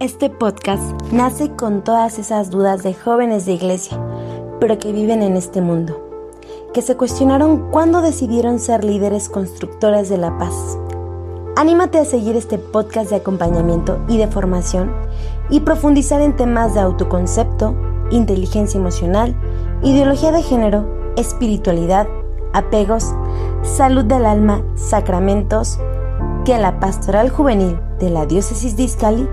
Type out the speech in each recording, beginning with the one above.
Este podcast nace con todas esas dudas de jóvenes de iglesia, pero que viven en este mundo, que se cuestionaron cuándo decidieron ser líderes constructores de la paz. Anímate a seguir este podcast de acompañamiento y de formación y profundizar en temas de autoconcepto, inteligencia emocional, ideología de género, espiritualidad, apegos, salud del alma, sacramentos, que la Pastoral Juvenil de la Diócesis de Izcali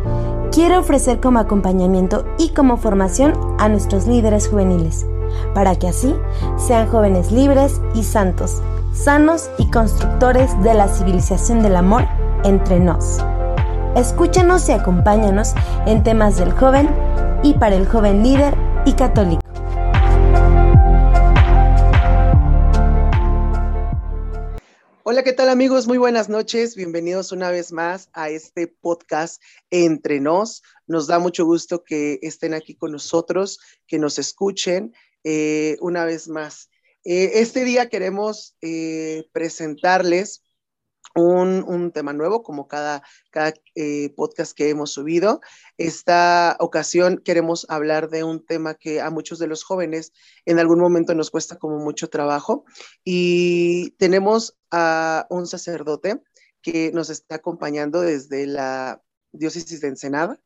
quiere ofrecer como acompañamiento y como formación a nuestros líderes juveniles, para que así sean jóvenes libres y santos, sanos y constructores de la civilización del amor entre nos. Escúchanos y acompáñanos en temas del joven y para el joven líder y católico. Hola, ¿qué tal amigos? Muy buenas noches. Bienvenidos una vez más a este podcast Entre Nos. Nos da mucho gusto que estén aquí con nosotros, que nos escuchen eh, una vez más. Eh, este día queremos eh, presentarles un, tema nuevo, como cada, cada eh, podcast que hemos subido. Esta ocasión queremos hablar de un tema que a muchos de los jóvenes en algún momento nos cuesta como mucho trabajo. Y tenemos a un sacerdote que nos está acompañando desde la diócesis de Ensenada.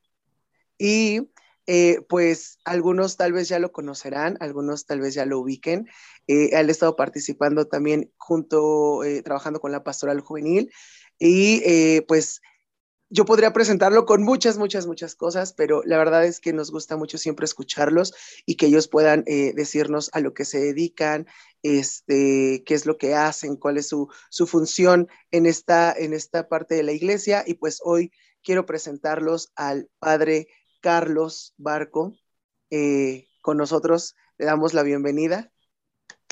Y eh, pues algunos tal vez ya lo conocerán, algunos tal vez ya lo ubiquen. Eh, él ha estado participando también junto, eh, trabajando con la pastoral juvenil y pues yo podría presentarlo con muchas, muchas, muchas cosas, pero la verdad es que nos gusta mucho siempre escucharlos y que ellos puedan decirnos a lo que se dedican, este, qué es lo que hacen, cuál es su, su función en esta, en esta parte de la iglesia. Y pues hoy quiero presentarlos al padre Carlos Barco. Eh, con nosotros le damos la bienvenida.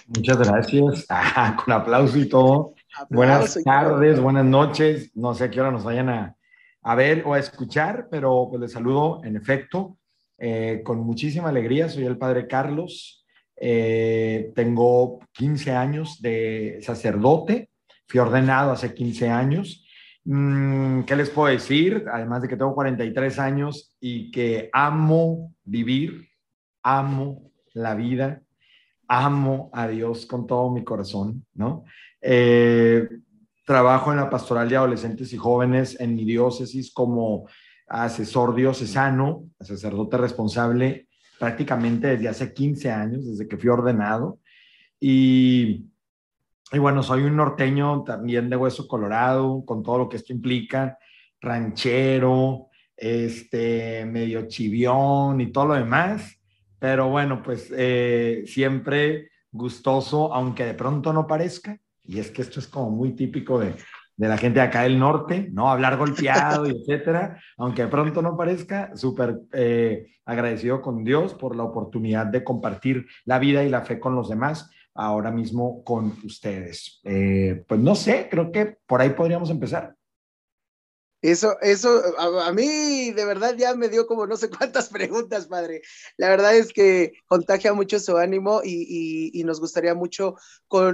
Muchas gracias. Ah, con aplauso y todo. buenas tardes, buenas noches. No sé a qué hora nos vayan a, ver o a escuchar, pero pues les saludo en efecto eh, con muchísima alegría. Soy el padre Carlos. Eh, tengo 15 años de sacerdote. Fui ordenado hace 15 años ¿Qué les puedo decir? Además de que tengo 43 años y que amo vivir, amo la vida, amo a Dios con todo mi corazón, ¿no? Eh, trabajo en la pastoral de adolescentes y jóvenes en mi diócesis como asesor diocesano, sacerdote responsable prácticamente desde hace 15 años, desde que fui ordenado. Y y bueno, soy un norteño también de hueso colorado, con todo lo que esto implica, ranchero, este, medio chivión y todo lo demás. Pero bueno, pues eh, siempre gustoso, aunque de pronto no parezca. Y es que esto es como muy típico de, de la gente de acá del norte, ¿no? Hablar golpeado y etcétera, aunque de pronto no parezca, súper eh, agradecido con Dios por la oportunidad de compartir la vida y la fe con los demás ahora mismo con ustedes. Eh, pues no sé, creo que por ahí podríamos empezar. Eso, eso, a, mí de verdad ya me dio como no sé cuántas preguntas, padre. La verdad es que contagia mucho su ánimo y, nos gustaría mucho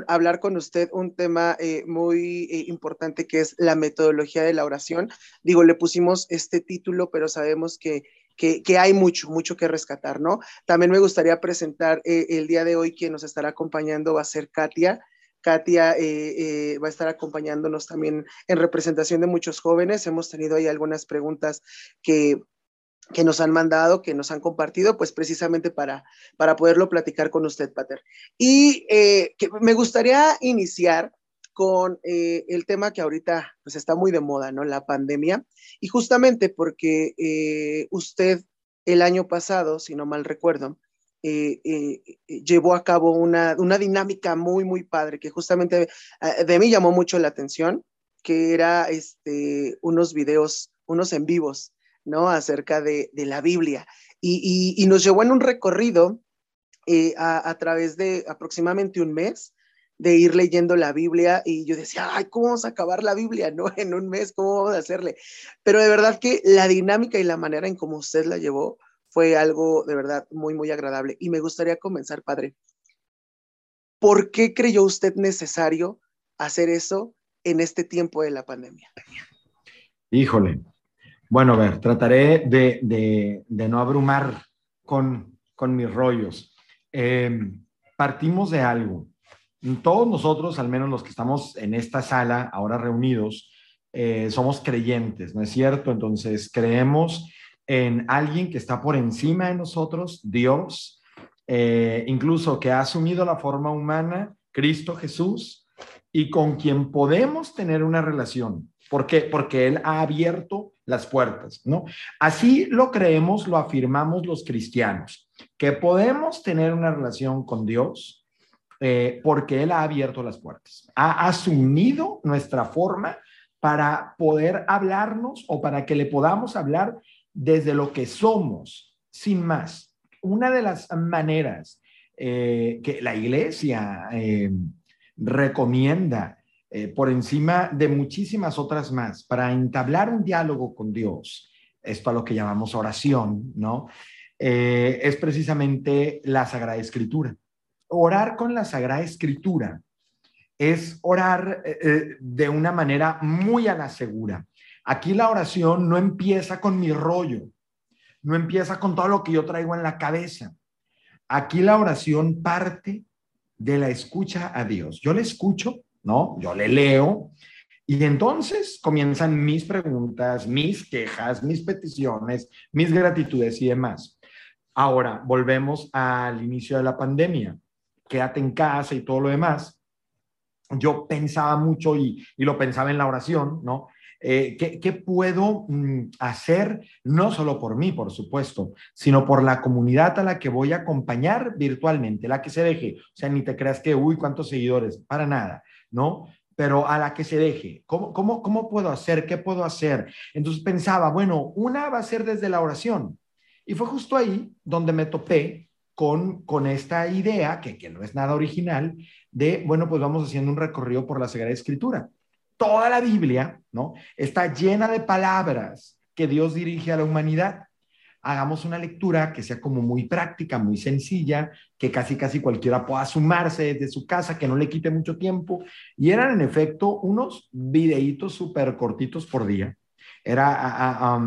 hablar con usted un tema eh, muy eh, importante que es la metodología de la oración. Digo, le pusimos este título, pero sabemos que que, hay mucho, mucho que rescatar, ¿no? También me gustaría presentar eh, el día de hoy quien nos estará acompañando va a ser Katia. Katia eh, eh, va a estar acompañándonos también en representación de muchos jóvenes. Hemos tenido ahí algunas preguntas que, que nos han mandado, que nos han compartido, pues precisamente para, para poderlo platicar con usted, Pater. Y que me gustaría iniciar con eh, el tema que ahorita pues está muy de moda, ¿no? La pandemia. Y justamente porque eh, usted el año pasado, si no mal recuerdo, eh, llevó a cabo una, una, dinámica muy, muy padre que justamente de mí llamó mucho la atención, que era este, unos videos, unos en vivos, ¿no? Acerca de, de la Biblia. Y, y, nos llevó en un recorrido a, a través de aproximadamente un mes de ir leyendo la Biblia y yo decía, ay, ¿cómo vamos a acabar la Biblia, no? En un mes, ¿cómo vamos a hacerle? Pero de verdad que la dinámica y la manera en cómo usted la llevó fue algo de verdad muy, muy agradable. Y me gustaría comenzar, padre. ¿Por qué creyó usted necesario hacer eso en este tiempo de la pandemia? Híjole. Bueno, a ver, trataré de, no abrumar con, con mis rollos. Em, partimos de algo. Todos nosotros, al menos los que estamos en esta sala ahora reunidos, eh, somos creyentes, ¿no es cierto? Entonces, creemos en alguien que está por encima de nosotros, Dios, eh, incluso que ha asumido la forma humana, Cristo Jesús, y con quien podemos tener una relación. ¿Por qué? Porque Él ha abierto las puertas, ¿no? Así lo creemos, lo afirmamos los cristianos, que podemos tener una relación con Dios eh, porque Él ha abierto las puertas, ha asumido nuestra forma para poder hablarnos o para que le podamos hablar desde lo que somos, sin más. Una de las maneras eh, que la iglesia eh, recomienda por encima de muchísimas otras más para entablar un diálogo con Dios, esto a lo que llamamos oración, ¿no? es precisamente la Sagrada Escritura. Orar con la Sagrada Escritura es orar eh, eh, de una manera muy a la segura. Aquí la oración no empieza con mi rollo, no empieza con todo lo que yo traigo en la cabeza. Aquí la oración parte de la escucha a Dios. Yo le escucho, ¿no? Yo le leo y entonces comienzan mis preguntas, mis quejas, mis peticiones, mis gratitudes y demás. Ahora, volvemos al inicio de la pandemia. Quédate en casa y todo lo demás yo pensaba mucho y, lo pensaba en la oración, ¿no? Eh, ¿qué, puedo mm, hacer no solo por mí, por supuesto, sino por la comunidad a la que voy a acompañar virtualmente, la que se deje? O sea, ni te creas que, uy, cuántos seguidores, para nada, ¿no? Pero a la que se deje, ¿cómo, cómo, cómo puedo hacer? ¿Qué puedo hacer? Entonces pensaba, bueno, una va a ser desde la oración. Y fue justo ahí donde me topé con, con esta idea, que, que no es nada original, de, bueno, pues vamos haciendo un recorrido por la Sagrada Escritura. Toda la Biblia, ¿no? Está llena de palabras que Dios dirige a la humanidad. Hagamos una lectura que sea como muy práctica, muy sencilla, que casi casi cualquiera pueda sumarse desde su casa, que no le quite mucho tiempo. Y eran en efecto unos videitos súper cortitos por día. Era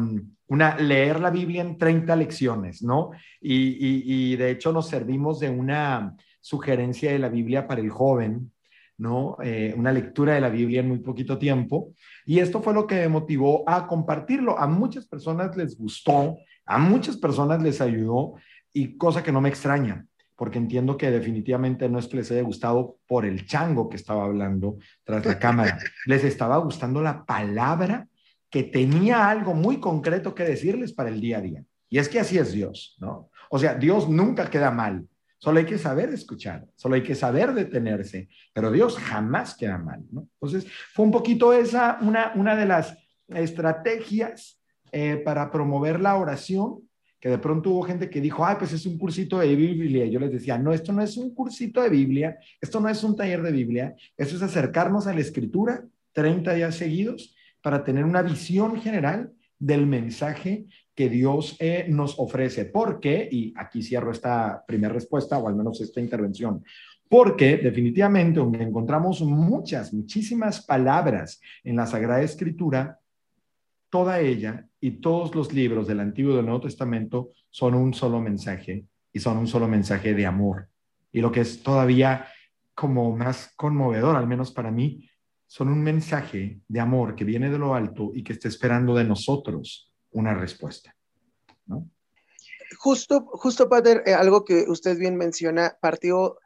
una, leer la Biblia en 30 lecciones, ¿no? y de hecho nos servimos de una, sugerencia de la Biblia para el joven, ¿no? Eh, una lectura de la Biblia en muy poquito tiempo. Y esto fue lo que me motivó a compartirlo. A muchas personas les gustó, a muchas personas les ayudó y cosa que no me extraña, porque entiendo que definitivamente no es que les haya gustado por el chango que estaba hablando tras la cámara. Les estaba gustando la palabra que tenía algo muy concreto que decirles para el día a día. Y es que así es Dios, ¿no? O sea, Dios nunca queda mal. Solo hay que saber escuchar, solo hay que saber detenerse, pero Dios jamás queda mal, ¿no? Entonces, fue un poquito esa, una, una de las estrategias eh, para promover la oración, que de pronto hubo gente que dijo, ay, pues es un cursito de Biblia. Yo les decía, no, esto no es un cursito de Biblia, esto no es un taller de Biblia, esto es acercarnos a la escritura 30 días seguidos para tener una visión general del mensaje que Dios eh, nos ofrece. ¿Por qué? Y aquí cierro esta primera respuesta, o al menos esta intervención. Porque definitivamente, encontramos muchas, muchísimas palabras en la Sagrada Escritura, toda ella y todos los libros del Antiguo y del Nuevo Testamento son un solo mensaje y son un solo mensaje de amor. Y lo que es todavía como más conmovedor, al menos para mí, son un mensaje de amor que viene de lo alto y que está esperando de nosotros una respuesta. ¿no? Justo, justo, Padre, eh, algo que usted bien menciona, partió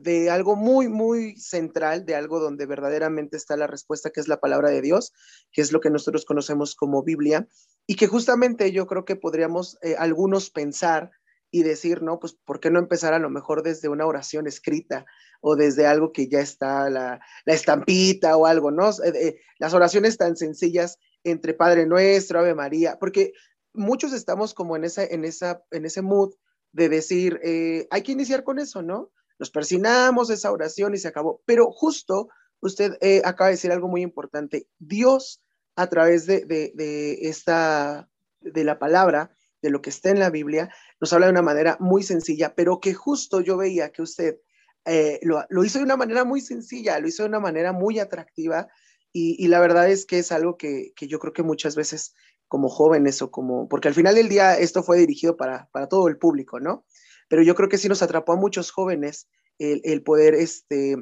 de algo muy, muy central, de algo donde verdaderamente está la respuesta, que es la palabra de Dios, que es lo que nosotros conocemos como Biblia, y que justamente yo creo que podríamos eh, algunos pensar y decir, no, pues, ¿por qué no empezar a lo mejor desde una oración escrita o desde algo que ya está la, la estampita o algo, ¿no? Eh, las oraciones tan sencillas entre Padre Nuestro, Ave María, porque muchos estamos como en, esa, en, esa, en ese mood de decir, eh, hay que iniciar con eso, ¿no? Nos persinamos esa oración y se acabó. Pero justo usted eh, acaba de decir algo muy importante. Dios, a través de, de, esta, de la palabra, de lo que está en la Biblia, nos habla de una manera muy sencilla, pero que justo yo veía que usted eh, lo, lo, hizo de una manera muy sencilla, lo hizo de una manera muy atractiva y, la verdad es que es algo que, yo creo que muchas veces como jóvenes o como, porque al final del día esto fue dirigido para, para todo el público, ¿no? Pero yo creo que sí nos atrapó a muchos jóvenes el, el poder este,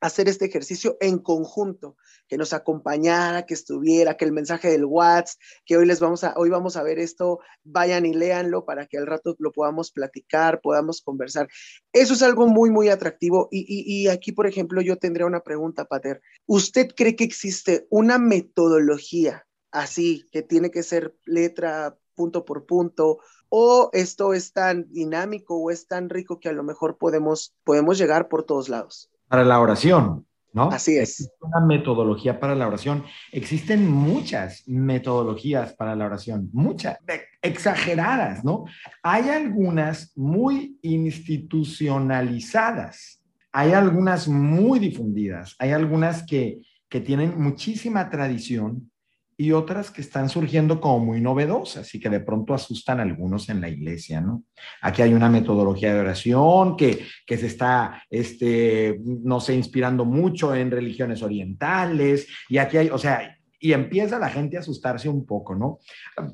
hacer este ejercicio en conjunto, que nos acompañara, que estuviera, que el mensaje del WhatsApp, que hoy les vamos a, hoy vamos a ver esto, vayan y léanlo para que al rato lo podamos platicar, podamos conversar. Eso es algo muy, muy atractivo. Y, aquí, por ejemplo, yo tendría una pregunta, Pater. ¿Usted cree que existe una metodología así, que tiene que ser letra punto por punto, o esto es tan dinámico o es tan rico que a lo mejor podemos, podemos llegar por todos lados? Para la oración, ¿no? Así es. Existe una metodología para la oración. Existen muchas metodologías para la oración, muchas, exageradas, ¿no? Hay algunas muy institucionalizadas, hay algunas muy difundidas, hay algunas que, que tienen muchísima tradición y otras que están surgiendo como muy novedosas y que de pronto asustan a algunos en la iglesia, ¿no? Aquí hay una metodología de oración que, que se está, este, no sé, inspirando mucho en religiones orientales y aquí hay, o sea, y empieza la gente a asustarse un poco, ¿no?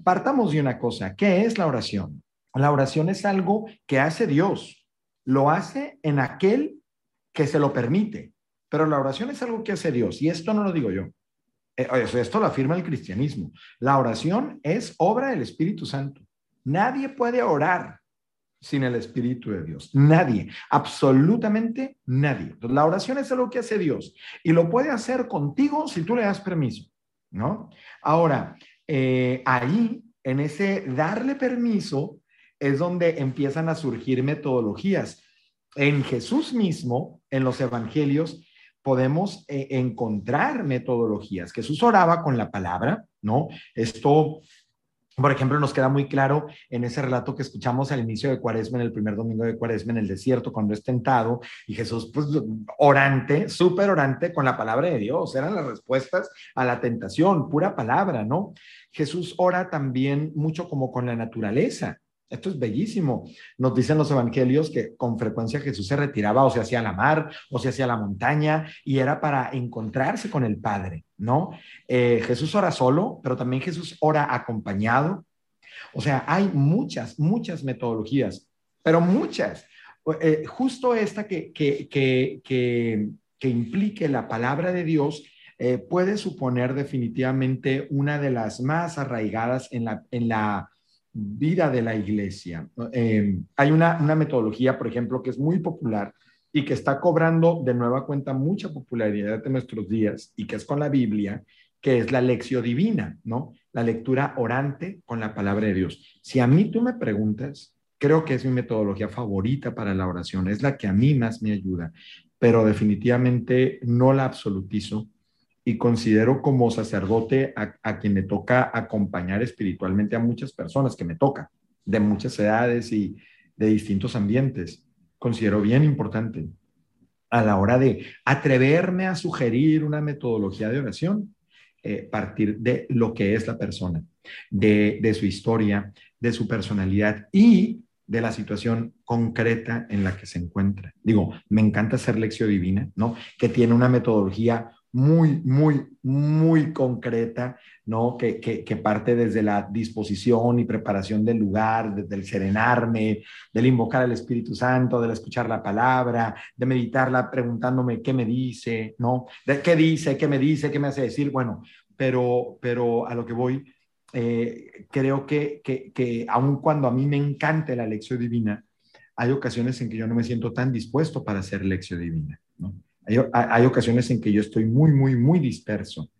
Partamos de una cosa, ¿qué es la oración? La oración es algo que hace Dios, lo hace en aquel que se lo permite, pero la oración es algo que hace Dios y esto no lo digo yo. Eh, esto lo afirma el cristianismo. La oración es obra del Espíritu Santo. Nadie puede orar sin el Espíritu de Dios. Nadie, absolutamente nadie. la oración es algo que hace Dios y lo puede hacer contigo si tú le das permiso, ¿no? Ahora, eh, ahí, en ese darle permiso, es donde empiezan a surgir metodologías. En Jesús mismo, en los evangelios, podemos eh, encontrar metodologías. Jesús oraba con la palabra, ¿no? Esto, por ejemplo, nos queda muy claro en ese relato que escuchamos al inicio de Cuaresma, en el primer domingo de Cuaresma, en el desierto, cuando es tentado, y Jesús, pues, orante, súper orante con la palabra de Dios, eran las respuestas a la tentación, pura palabra, ¿no? Jesús ora también mucho como con la naturaleza. Esto es bellísimo. Nos dicen los evangelios que con frecuencia Jesús se retiraba o se hacía a la mar o se hacía a la montaña y era para encontrarse con el Padre, ¿no? Eh, Jesús ora solo, pero también Jesús ora acompañado. O sea, hay muchas, muchas metodologías, pero muchas. Eh, justo esta que, que, que, que, implique la palabra de Dios eh, puede suponer definitivamente una de las más arraigadas en la, en la vida de la iglesia. Em, hay una, metodología, por ejemplo, que es muy popular y que está cobrando de nueva cuenta mucha popularidad en nuestros días y que es con la Biblia, que es la lección divina, ¿no? La lectura orante con la palabra de Dios. Si a mí tú me preguntas, creo que es mi metodología favorita para la oración, es la que a mí más me ayuda, pero definitivamente no la absolutizo y considero como sacerdote a, quien me toca acompañar espiritualmente a muchas personas, que me toca, de muchas edades y de distintos ambientes. Considero bien importante a la hora de atreverme a sugerir una metodología de oración, eh, partir de lo que es la persona, de, de su historia, de su personalidad y de la situación concreta en la que se encuentra. Digo, me encanta hacer lección divina, ¿no? Que tiene una metodología muy, muy, muy concreta, ¿no? Que, que, parte desde la disposición y preparación del lugar, desde el serenarme, del invocar al Espíritu Santo, del escuchar la palabra, de meditarla preguntándome qué me dice, ¿no? Qué dice, qué me dice, qué me hace decir, bueno, pero, pero a lo que voy, eh, creo que, que, que aun cuando a mí me encanta la lección divina, hay ocasiones en que yo no me siento tan dispuesto para hacer lección divina, ¿no? Hay, ocasiones en que yo estoy muy, muy, muy disperso.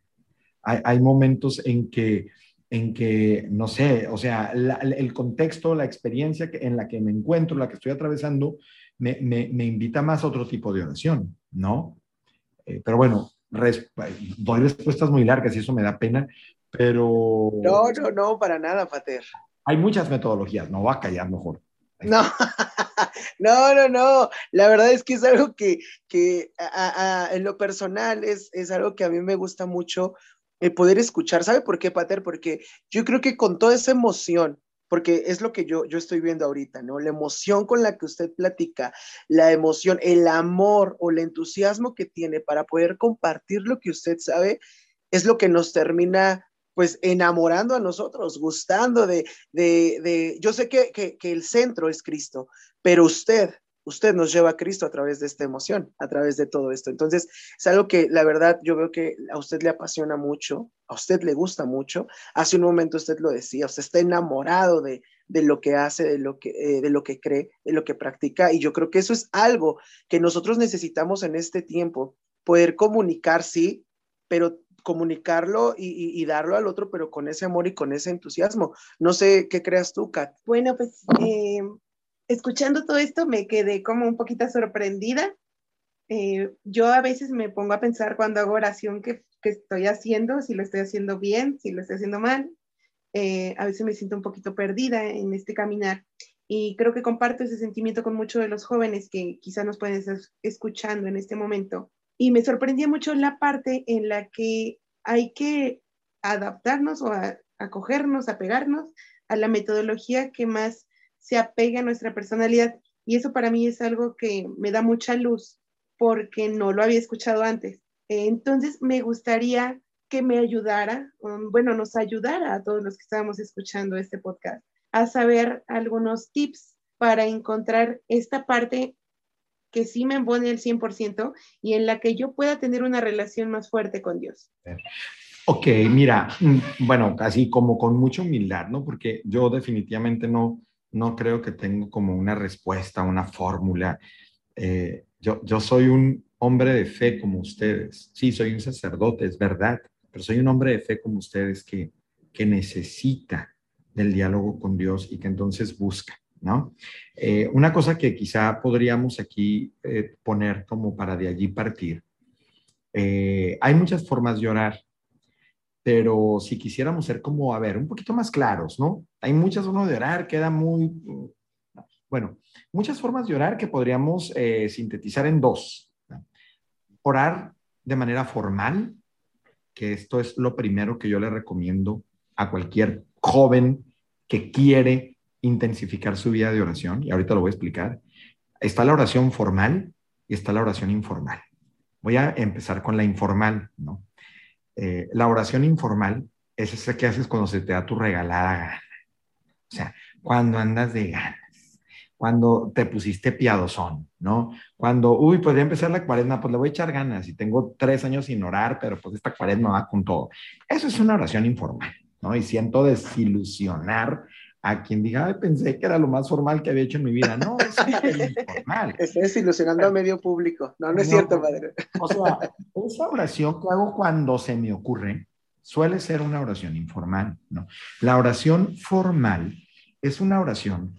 Hay, momentos en que, en que, no sé, o sea, el contexto, la experiencia en la que me encuentro, la que estoy atravesando, me, invita más a otro tipo de oración, ¿no? Eh, pero bueno, doy respuestas muy largas y eso me da pena, pero... No, no, no, para nada, Pater. Hay muchas metodologías, no va a callar mejor. No, no, no, no. La verdad es que es algo que, en lo personal es, es, algo que a mí me gusta mucho el eh, poder escuchar. ¿Sabe por qué, Pater? Porque yo creo que con toda esa emoción, porque es lo que yo, yo estoy viendo ahorita, ¿no? La emoción con la que usted platica, la emoción, el amor o el entusiasmo que tiene para poder compartir lo que usted sabe, es lo que nos termina pues enamorando a nosotros, gustando de, de, de yo sé que, que, el centro es Cristo, pero usted, usted nos lleva a Cristo a través de esta emoción, a través de todo esto. Entonces, es algo que la verdad yo veo que a usted le apasiona mucho, a usted le gusta mucho. Hace un momento usted lo decía, usted está enamorado de, de lo que hace, de lo que, eh, de lo que cree, de lo que practica. Y yo creo que eso es algo que nosotros necesitamos en este tiempo, poder comunicar, sí, pero comunicarlo y, darlo al otro, pero con ese amor y con ese entusiasmo. No sé qué creas tú, Kat. Bueno, pues eh, escuchando todo esto me quedé como un poquito sorprendida. Eh, yo a veces me pongo a pensar cuando hago oración que, estoy haciendo, si lo estoy haciendo bien, si lo estoy haciendo mal. Eh, a veces me siento un poquito perdida en este caminar y creo que comparto ese sentimiento con muchos de los jóvenes que quizá nos pueden estar escuchando en este momento. Y me sorprendía mucho la parte en la que hay que adaptarnos o acogernos, apegarnos a la metodología que más se apega a nuestra personalidad. Y eso para mí es algo que me da mucha luz porque no lo había escuchado antes. Entonces me gustaría que me ayudara, bueno, nos ayudara a todos los que estábamos escuchando este podcast a saber algunos tips para encontrar esta parte que sí me embone el 100% y en la que yo pueda tener una relación más fuerte con Dios. Ok, mira, mm, bueno, así como con mucha humildad, ¿no? Porque yo definitivamente no, no creo que tengo como una respuesta, una fórmula. Eh, yo, yo soy un hombre de fe como ustedes. Sí, soy un sacerdote, es verdad, pero soy un hombre de fe como ustedes que, que necesita del diálogo con Dios y que entonces busca, ¿no? Eh, una cosa que quizá podríamos aquí eh, poner como para de allí partir. Eh, hay muchas formas de orar, pero si quisiéramos ser como, a ver, un poquito más claros, ¿no? Hay muchas formas de orar, queda muy, bueno, muchas formas de orar que podríamos sintetizar en dos. Orar de manera formal, que esto es lo primero que yo le recomiendo a cualquier joven que quiere intensificar su vida de oración, y ahorita lo voy a explicar. Está la oración formal y está la oración informal. Voy a empezar con la informal, ¿no? Eh, la oración informal es esa que haces cuando se te da tu regalada gana. O sea, cuando andas de ganas, cuando te pusiste piadosón, ¿no? Cuando, uy, pues ya empezar la cuaresma, pues le voy a echar ganas y tengo tres años sin orar, pero pues esta cuaresma va con todo. Eso es una oración informal, ¿no? Y siento desilusionar a quien diga, pensé que era lo más formal que había hecho en mi vida. No, es informal. Estoy desilusionando a medio público. No, no es cierto, padre. O sea, esa oración que hago cuando se me ocurre suele ser una oración informal, ¿no? La oración formal es una oración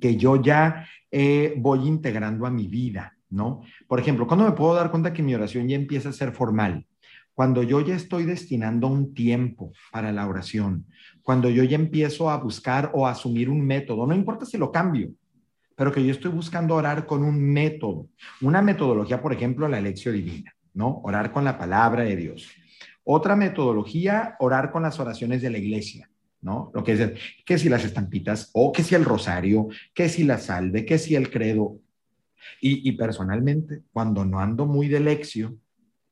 que yo ya eh, voy integrando a mi vida, ¿no? Por ejemplo, ¿cuándo me puedo dar cuenta que mi oración ya empieza a ser formal? Cuando yo ya estoy destinando un tiempo para la oración, cuando yo ya empiezo a buscar o a asumir un método, no importa si lo cambio, pero que yo estoy buscando orar con un método, una metodología, por ejemplo, la lección divina, ¿no? Orar con la palabra de Dios. Otra metodología, orar con las oraciones de la iglesia, ¿no? Lo que es, que si las estampitas, o que si el rosario, que si la salve, que si el credo. Y, y personalmente, cuando no ando muy de lección,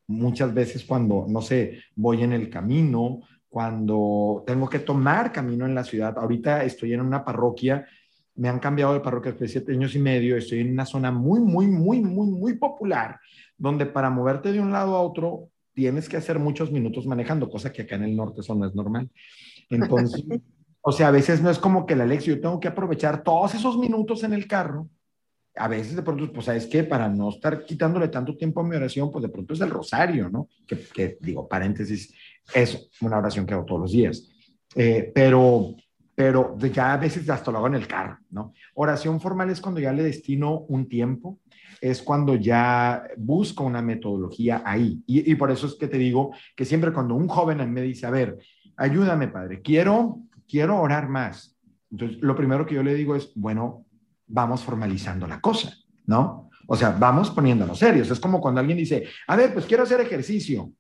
muchas veces cuando, no sé, voy en el camino, cuando tengo que tomar camino en la ciudad. Ahorita estoy en una parroquia, me han cambiado de parroquia hace siete años y medio, estoy en una zona muy, muy, muy, muy, muy popular, donde para moverte de un lado a otro tienes que hacer muchos minutos manejando, cosa que acá en el norte eso no es normal. Entonces, o sea, a veces no es como que la lección, yo tengo que aprovechar todos esos minutos en el carro a veces de pronto, pues, ¿sabes qué? Para no estar quitándole tanto tiempo a mi oración, pues de pronto es el rosario, ¿no? Que, digo, paréntesis, es una oración que hago todos los días. Eh, pero, pero ya a veces hasta lo hago en el carro, ¿no? Oración formal es cuando ya le destino un tiempo, es cuando ya busco una metodología ahí. Y, por eso es que te digo que siempre cuando un joven me dice, a ver, ayúdame, padre, quiero, quiero orar más. Entonces, lo primero que yo le digo es, bueno, vamos formalizando la cosa, ¿no? O sea, vamos poniéndonos serios. Es como cuando alguien dice, a ver, pues quiero hacer ejercicio.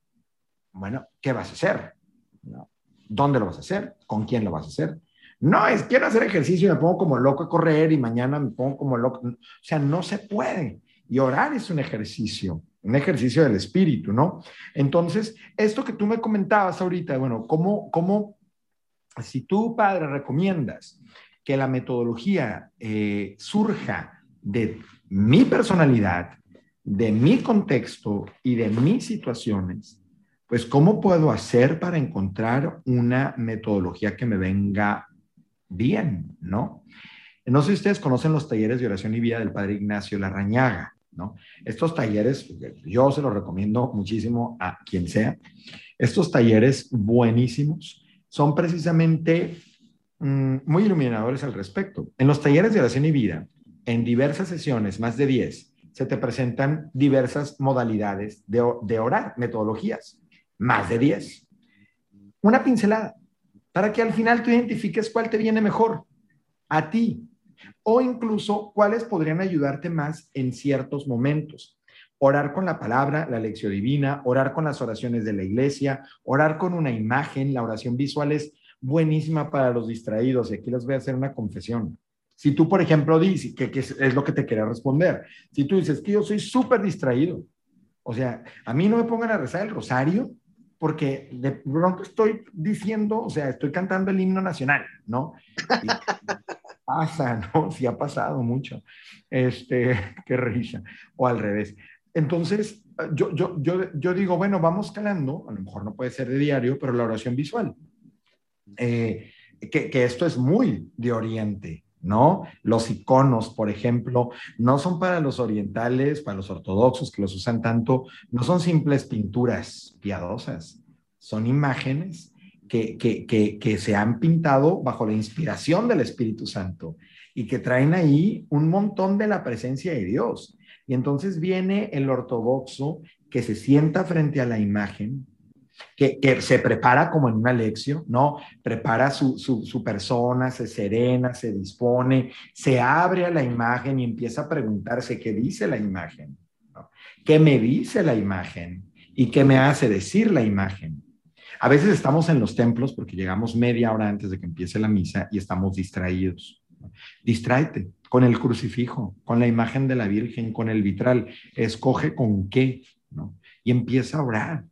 Bueno, ¿qué vas a hacer? ¿Dónde lo vas a hacer? ¿Con quién lo vas a hacer? No, es quiero hacer ejercicio y me pongo como loco a correr y mañana me pongo como loco. O sea, no se puede. Y orar es un ejercicio, un ejercicio del espíritu, ¿no? Entonces, esto que tú me comentabas ahorita, bueno, ¿cómo, cómo si tú, padre, recomiendas que la metodología eh, surja de mi personalidad, de mi contexto y de mis situaciones, pues ¿cómo puedo hacer para encontrar una metodología que me venga bien, ¿no? No sé si ustedes conocen los talleres de oración y vida del padre Ignacio Larrañaga, ¿no? Estos talleres, yo se los recomiendo muchísimo a quien sea. Estos talleres buenísimos son precisamente mm, muy iluminadores al respecto. En los talleres de oración y vida, en diversas sesiones, más de 10, se te presentan diversas modalidades de, de orar, metodologías, más de 10. Una pincelada, para que al final tú identifiques cuál te viene mejor a ti o incluso cuáles podrían ayudarte más en ciertos momentos. Orar con la palabra, la lección divina, orar con las oraciones de la iglesia, orar con una imagen, la oración visual es buenísima para los distraídos. Y aquí les voy a hacer una confesión. Si tú, por ejemplo, dices, que, es, lo que te quería responder, si tú dices que yo soy súper distraído, o sea, a mí no me pongan a rezar el rosario porque de pronto estoy diciendo, o sea, estoy cantando el himno nacional, ¿no? pasa, ¿no? Sí ha pasado mucho. Este, qué risa. O al revés. Entonces, yo, yo, yo, yo digo, bueno, vamos calando, a lo mejor no puede ser de diario, pero la oración visual. Eh, que, que, esto es muy de Oriente, ¿no? Los iconos, por ejemplo, no son para los orientales, para los ortodoxos que los usan tanto, no son simples pinturas piadosas, son imágenes que, que, que, se han pintado bajo la inspiración del Espíritu Santo y que traen ahí un montón de la presencia de Dios. Y entonces viene el ortodoxo que se sienta frente a la imagen, que, se prepara como en una lección, ¿no? Prepara su, su, persona, se serena, se dispone, se abre a la imagen y empieza a preguntarse qué dice la imagen, qué me dice la imagen y qué me hace decir la imagen. A veces estamos en los templos porque llegamos media hora antes de que empiece la misa y estamos distraídos. Distráete con el crucifijo, con la imagen de la Virgen, con el vitral. Escoge con qué, ¿no? Y empieza a orar.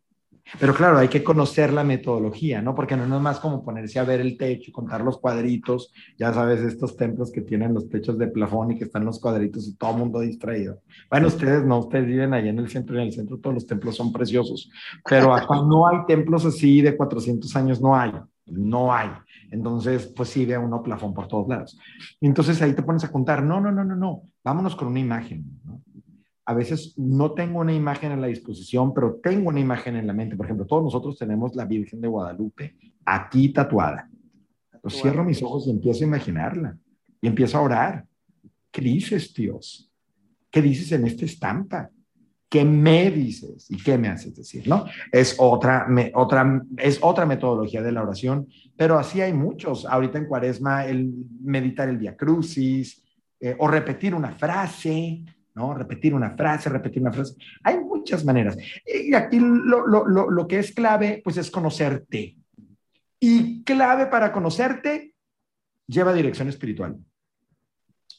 Pero claro, hay que conocer la metodología, ¿no? Porque no es más como ponerse a ver el techo y contar los cuadritos. Ya sabes, estos templos que tienen los techos de plafón y que están los cuadritos y todo el mundo distraído. Bueno, ustedes no, ustedes viven allá en el centro y en el centro todos los templos son preciosos. Pero acá no hay templos así de 400 años, no hay. No hay. Entonces, pues sí, ve uno plafón por todos lados. Entonces ahí te pones a contar, no, no, no, no, no, vámonos con una imagen. A veces no tengo una imagen en la disposición, pero tengo una imagen en la mente. Por ejemplo, todos nosotros tenemos la Virgen de Guadalupe aquí tatuada. Pues cierro mis ojos y empiezo a imaginarla. Y empiezo a orar. ¿Qué dices, Dios? ¿Qué dices en esta estampa? ¿Qué me dices y qué me haces decir? ¿no? Es otra, otra, es otra metodología de la oración, pero así hay muchos. Ahorita en Cuaresma, el meditar el Via Crucis eh, o repetir una frase, ¿no? Repetir una frase, repetir una frase. Hay muchas maneras. Y aquí lo, lo, lo, lo que es clave, pues es conocerte. Y clave para conocerte, lleva dirección espiritual.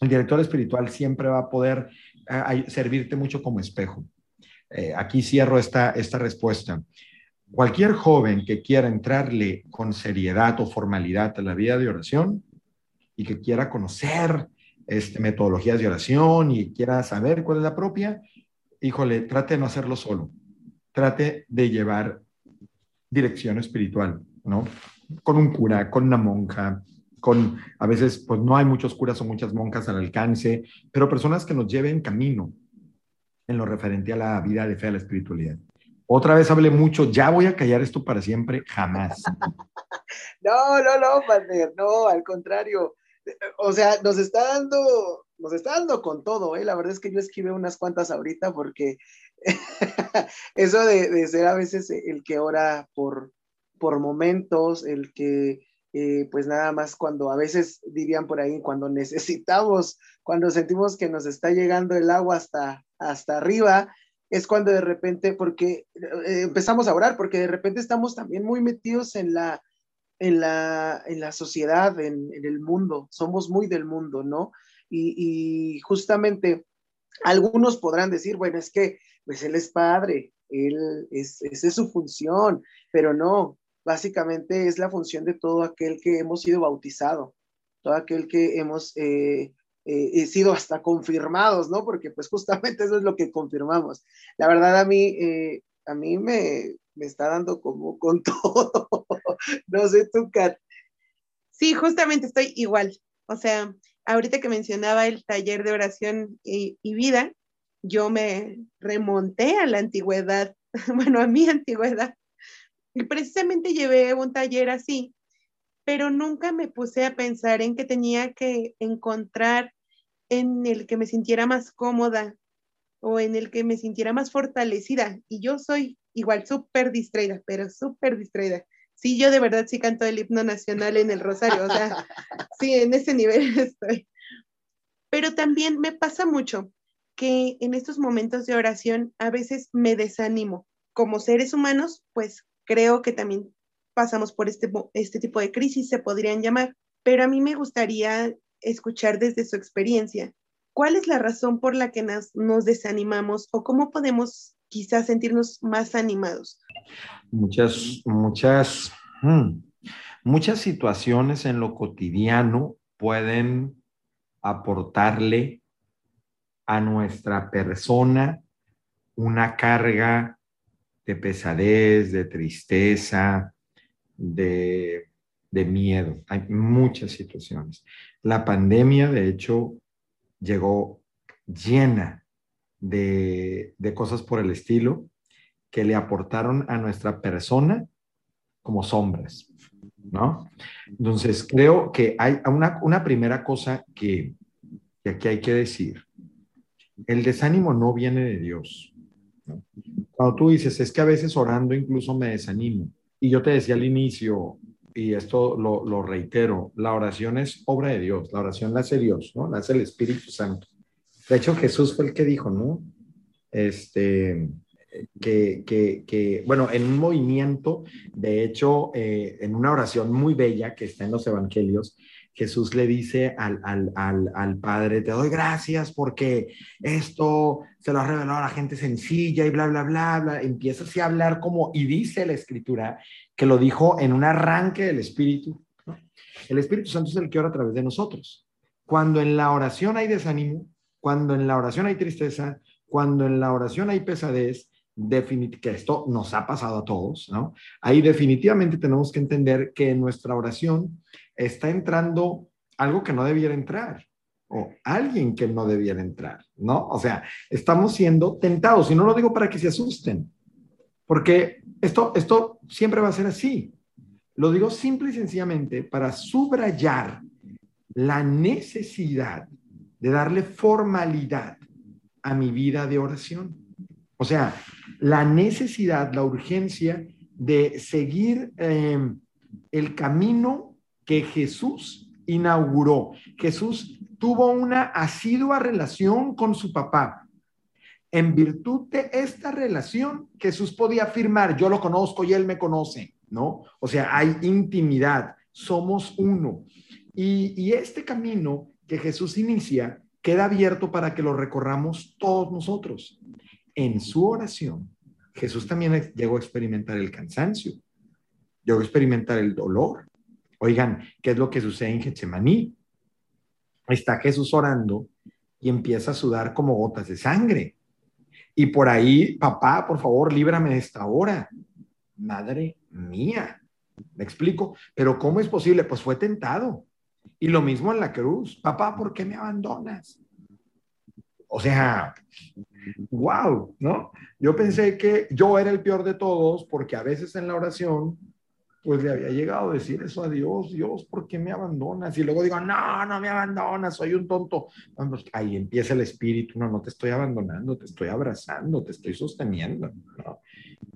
El director espiritual siempre va a poder eh, servirte mucho como espejo. Eh, aquí cierro esta, esta respuesta. Cualquier joven que quiera entrarle con seriedad o formalidad a la vida de oración y que quiera conocer este, metodologías de oración y quiera saber cuál es la propia, híjole, trate de no hacerlo solo. Trate de llevar dirección espiritual, ¿no? Con un cura, con una monja, con, a veces, pues no hay muchos curas o muchas monjas al alcance, pero personas que nos lleven camino, en lo referente a la vida de fe, a la espiritualidad. Otra vez hablé mucho, ya voy a callar esto para siempre, jamás. no, no, no, padre, no, al contrario. O sea, nos está dando, nos está dando con todo, ¿eh? La verdad es que yo escribí unas cuantas ahorita porque eso de, de, ser a veces el que ora por, por momentos, el que eh, pues nada más cuando a veces dirían por ahí, cuando necesitamos, cuando sentimos que nos está llegando el agua hasta, hasta arriba, es cuando de repente, porque eh, empezamos a orar, porque de repente estamos también muy metidos en la, en la, en la sociedad, en, el mundo, somos muy del mundo, ¿no? Y, justamente Algunos podrán decir, bueno, es que pues él es padre, él es, esa es su función, pero no, básicamente es la función de todo aquel que hemos sido bautizado, todo aquel que hemos eh, eh, sido hasta confirmados, ¿no? Porque pues justamente eso es lo que confirmamos. La verdad a mí, eh, a mí me, me está dando como con todo. no sé tú, Kat. Sí, justamente estoy igual. O sea, ahorita que mencionaba el taller de oración y, vida, yo me remonté a la antigüedad, bueno, a mi antigüedad, y precisamente llevé un taller así, pero nunca me puse a pensar en que tenía que encontrar en el que me sintiera más cómoda o en el que me sintiera más fortalecida. Y yo soy igual súper distraída, pero súper distraída. Sí, yo de verdad sí canto el himno nacional en el Rosario, o sea, sí, en ese nivel estoy. Pero también me pasa mucho que en estos momentos de oración a veces me desanimo. Como seres humanos, pues creo que también pasamos por este, este tipo de crisis, se podrían llamar, pero a mí me gustaría escuchar desde su experiencia. ¿Cuál es la razón por la que nos, nos desanimamos o cómo podemos quizás sentirnos más animados? Muchas, muchas, hmm, muchas situaciones en lo cotidiano pueden aportarle a nuestra persona una carga de pesadez, de tristeza, de, miedo. Hay muchas situaciones. La pandemia, de hecho, llegó llena de, de, cosas por el estilo que le aportaron a nuestra persona como sombras, ¿no? Entonces, creo que hay una, una primera cosa que, que aquí hay que decir el desánimo no viene de Dios. Cuando tú dices, es que a veces orando incluso me desanimo. Y yo te decía al inicio, y esto lo, reitero, la oración es obra de Dios, la oración la hace Dios, ¿no? La hace el Espíritu Santo. De hecho, Jesús fue el que dijo, ¿no? Este, que, que, bueno, en un movimiento, de hecho, eh, en una oración muy bella que está en los evangelios, Jesús le dice al, al, Padre, te doy gracias porque esto se lo ha revelado a la gente sencilla y bla, bla, bla, bla. Empieza así a hablar como, y dice la escritura, que lo dijo en un arranque del Espíritu. El Espíritu Santo es el que ora a través de nosotros. Cuando en la oración hay desánimo, cuando en la oración hay tristeza, cuando en la oración hay pesadez, que esto nos ha pasado a todos, ¿no? Ahí definitivamente tenemos que entender que en nuestra oración está entrando algo que no debiera entrar o alguien que no debiera entrar, ¿no? O sea, estamos siendo tentados y no lo digo para que se asusten, porque esto, esto siempre va a ser así. Lo digo simple y sencillamente para subrayar la necesidad de darle formalidad a mi vida de oración. O sea, la necesidad, la urgencia de seguir eh, el camino que Jesús inauguró. Jesús tuvo una asidua relación con su papá. En virtud de esta relación, Jesús podía afirmar, yo lo conozco y él me conoce, ¿no? O sea, hay intimidad, somos uno. Y, y este camino que Jesús inicia queda abierto para que lo recorramos todos nosotros. En su oración, Jesús también llegó a experimentar el cansancio, llegó a experimentar el dolor, Oigan, ¿qué es lo que sucede en Getsemaní? Está Jesús orando y empieza a sudar como gotas de sangre. Y por ahí, papá, por favor, líbrame de esta hora. Madre mía, me explico, pero ¿cómo es posible? Pues fue tentado. Y lo mismo en la cruz. Papá, ¿por qué me abandonas? O sea, wow, ¿no? Yo pensé que yo era el peor de todos porque a veces en la oración pues le había llegado a decir eso a Dios, Dios, ¿por qué me abandonas? Y luego digo, no, no me abandonas, soy un tonto. Pues, ahí empieza el espíritu, no, no te estoy abandonando, te estoy abrazando, te estoy sosteniendo.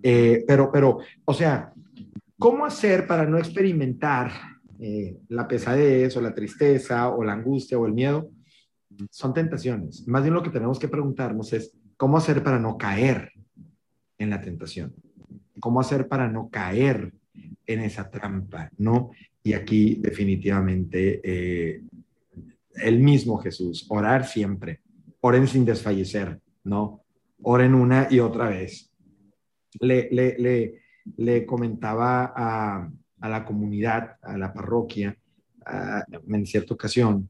Eh, pero, pero, o sea, ¿cómo hacer para no experimentar eh, la pesadez o la tristeza o la angustia o el miedo? Son tentaciones. Más bien lo que tenemos que preguntarnos es, ¿cómo hacer para no caer en la tentación? ¿Cómo hacer para no caer en esa trampa, ¿no? Y aquí definitivamente eh, el mismo Jesús, orar siempre, oren sin desfallecer, ¿no? Oren una y otra vez. Le, comentaba a, a, la comunidad, a la parroquia, en cierta ocasión,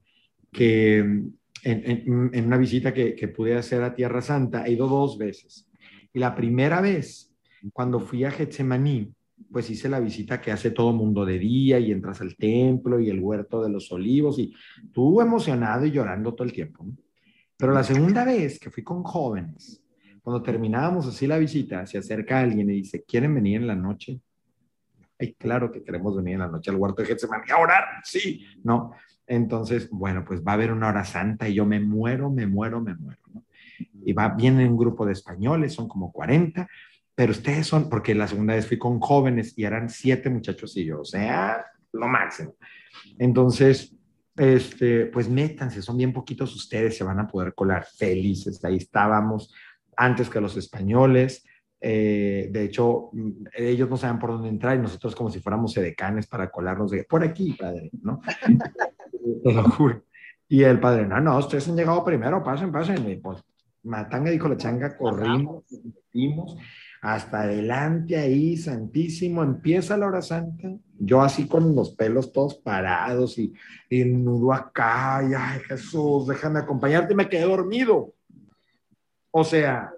que en, una visita que, que pude hacer a Tierra Santa, he ido dos veces. Y la primera vez, cuando fui a Getsemaní, pues hice la visita que hace todo mundo de día y entras al templo y el huerto de los olivos y tú emocionado y llorando todo el tiempo. Pero la segunda vez que fui con jóvenes, cuando terminábamos así la visita, se acerca alguien y dice, ¿quieren venir en la noche? Ay, claro que queremos venir en la noche al huerto de Getsemaní a orar, sí, ¿no? Entonces, bueno, pues va a haber una hora santa y yo me muero, me muero, me muero, ¿no? Y va, viene un grupo de españoles, son como 40, pero ustedes son, porque la segunda vez fui con jóvenes y eran siete muchachos y yo, o sea, lo máximo. Entonces, este, pues métanse, son bien poquitos ustedes, se van a poder colar felices. Ahí estábamos antes que los españoles. Eh, de hecho, mm, ellos no saben por dónde entrar y nosotros como si fuéramos edecanes para colarnos de por aquí, padre, ¿no? Te lo juro. Y el padre, no, no, ustedes han llegado primero, pasen, pasen. Y pues, Matanga dijo la changa, corrimos, metimos hasta adelante ahí, santísimo, empieza la hora santa, yo así con los pelos todos parados y, el nudo acá, y ay Jesús, déjame acompañarte, y me quedé dormido. O sea,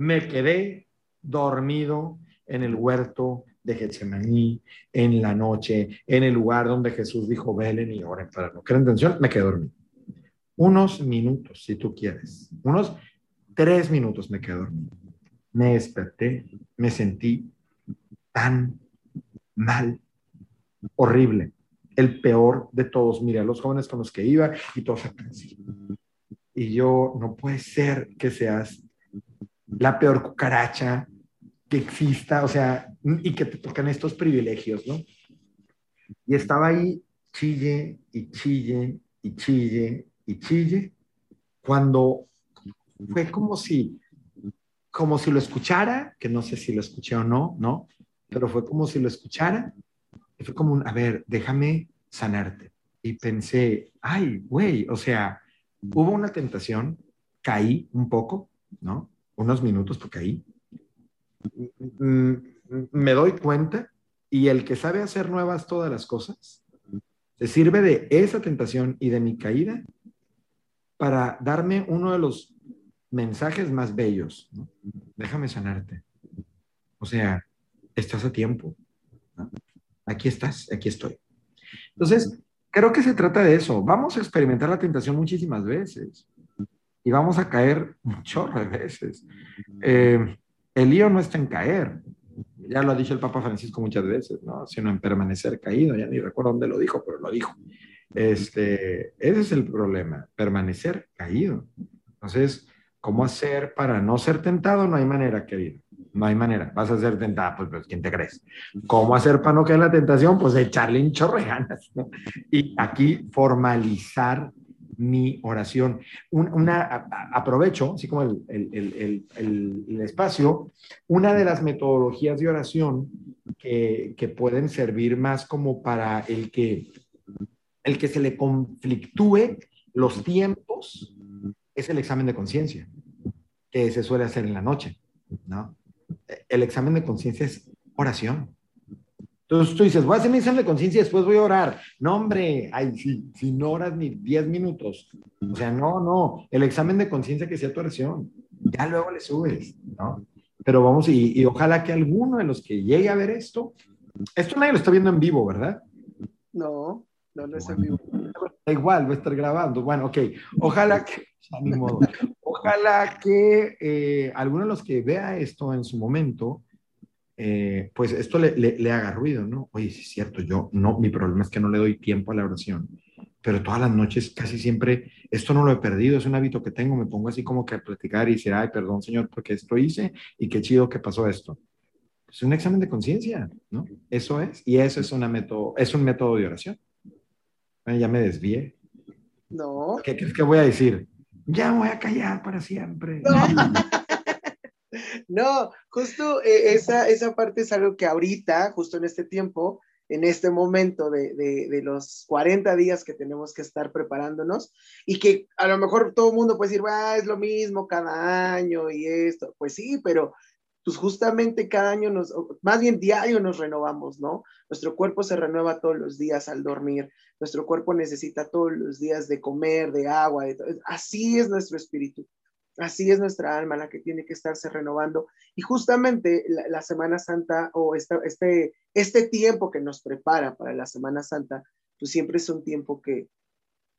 me quedé dormido en el huerto de Getsemaní, en la noche, en el lugar donde Jesús dijo, velen y oren para no creer intención, me quedé dormido. Unos minutos, si tú quieres, unos tres minutos me quedé dormido me desperté, me sentí tan mal, horrible, el peor de todos. Mira, los jóvenes con los que iba y todos así. Y yo, no puede ser que seas la peor cucaracha que exista, o sea, y que te tocan estos privilegios, ¿no? Y estaba ahí, chille y chille y chille y chille, cuando fue como si como si lo escuchara, que no sé si lo escuché o no, ¿no? Pero fue como si lo escuchara. Y fue como un, a ver, déjame sanarte. Y pensé, ay, güey, o sea, hubo una tentación, caí un poco, ¿no? Unos minutos porque caí. Mm, me doy cuenta y el que sabe hacer nuevas todas las cosas, se sirve de esa tentación y de mi caída para darme uno de los mensajes más bellos. Déjame sanarte. O sea, estás a tiempo. Aquí estás, aquí estoy. Entonces, creo que se trata de eso. Vamos a experimentar la tentación muchísimas veces y vamos a caer un chorro de veces. Eh, el lío no está en caer. Ya lo ha dicho el Papa Francisco muchas veces, ¿no? Sino en permanecer caído. Ya ni recuerdo dónde lo dijo, pero lo dijo. Este, ese es el problema, permanecer caído. Entonces, ¿Cómo hacer para no ser tentado? No hay manera, querido. No hay manera. Vas a ser tentado, pues, pues ¿quién te crees? ¿Cómo hacer para no caer la tentación? Pues echarle un chorro de ganas. Y aquí formalizar mi oración. una, aprovecho, así como el, el, el, el, espacio, una de las metodologías de oración que, que, pueden servir más como para el que, el que se le conflictúe los tiempos es el examen de conciencia, que se suele hacer en la noche, ¿no? El examen de conciencia es oración. Entonces tú dices, voy a hacer mi examen de conciencia y después voy a orar. No, hombre, ay, si, si no oras ni 10 minutos. O sea, no, no, el examen de conciencia que sea tu oración. Ya luego le subes, ¿no? Pero vamos, y, y, ojalá que alguno de los que llegue a ver esto, esto nadie lo está viendo en vivo, ¿verdad? No, no lo es en vivo. Da igual, va a estar grabando. Bueno, ok. Ojalá que, Ojalá que eh, alguno de los que vea esto en su momento, eh, pues esto le, le, haga ruido, ¿no? Oye, sí es cierto, yo no, mi problema es que no le doy tiempo a la oración, pero todas las noches casi siempre, esto no lo he perdido, es un hábito que tengo, me pongo así como que a platicar y decir, ay, perdón, Señor, porque esto hice y qué chido que pasó esto. Es un examen de conciencia, ¿no? Eso es, y eso es, una método, es un método de oración. ya me desvié. No. ¿Qué crees que voy a decir? ya voy a callar para siempre. No, justo eh, esa, esa parte es algo que ahorita, justo en este tiempo, en este momento de, de, los 40 días que tenemos que estar preparándonos y que a lo mejor todo el mundo puede decir, ah, es lo mismo cada año y esto. Pues sí, pero pues justamente cada año nos, más bien diario nos renovamos, ¿no? Nuestro cuerpo se renueva todos los días al dormir, nuestro cuerpo necesita todos los días de comer, de agua, así es nuestro espíritu. Así es nuestra alma la que tiene que estarse renovando. Y justamente la, Semana Santa o este, este tiempo que nos prepara para la Semana Santa, pues siempre es un tiempo que,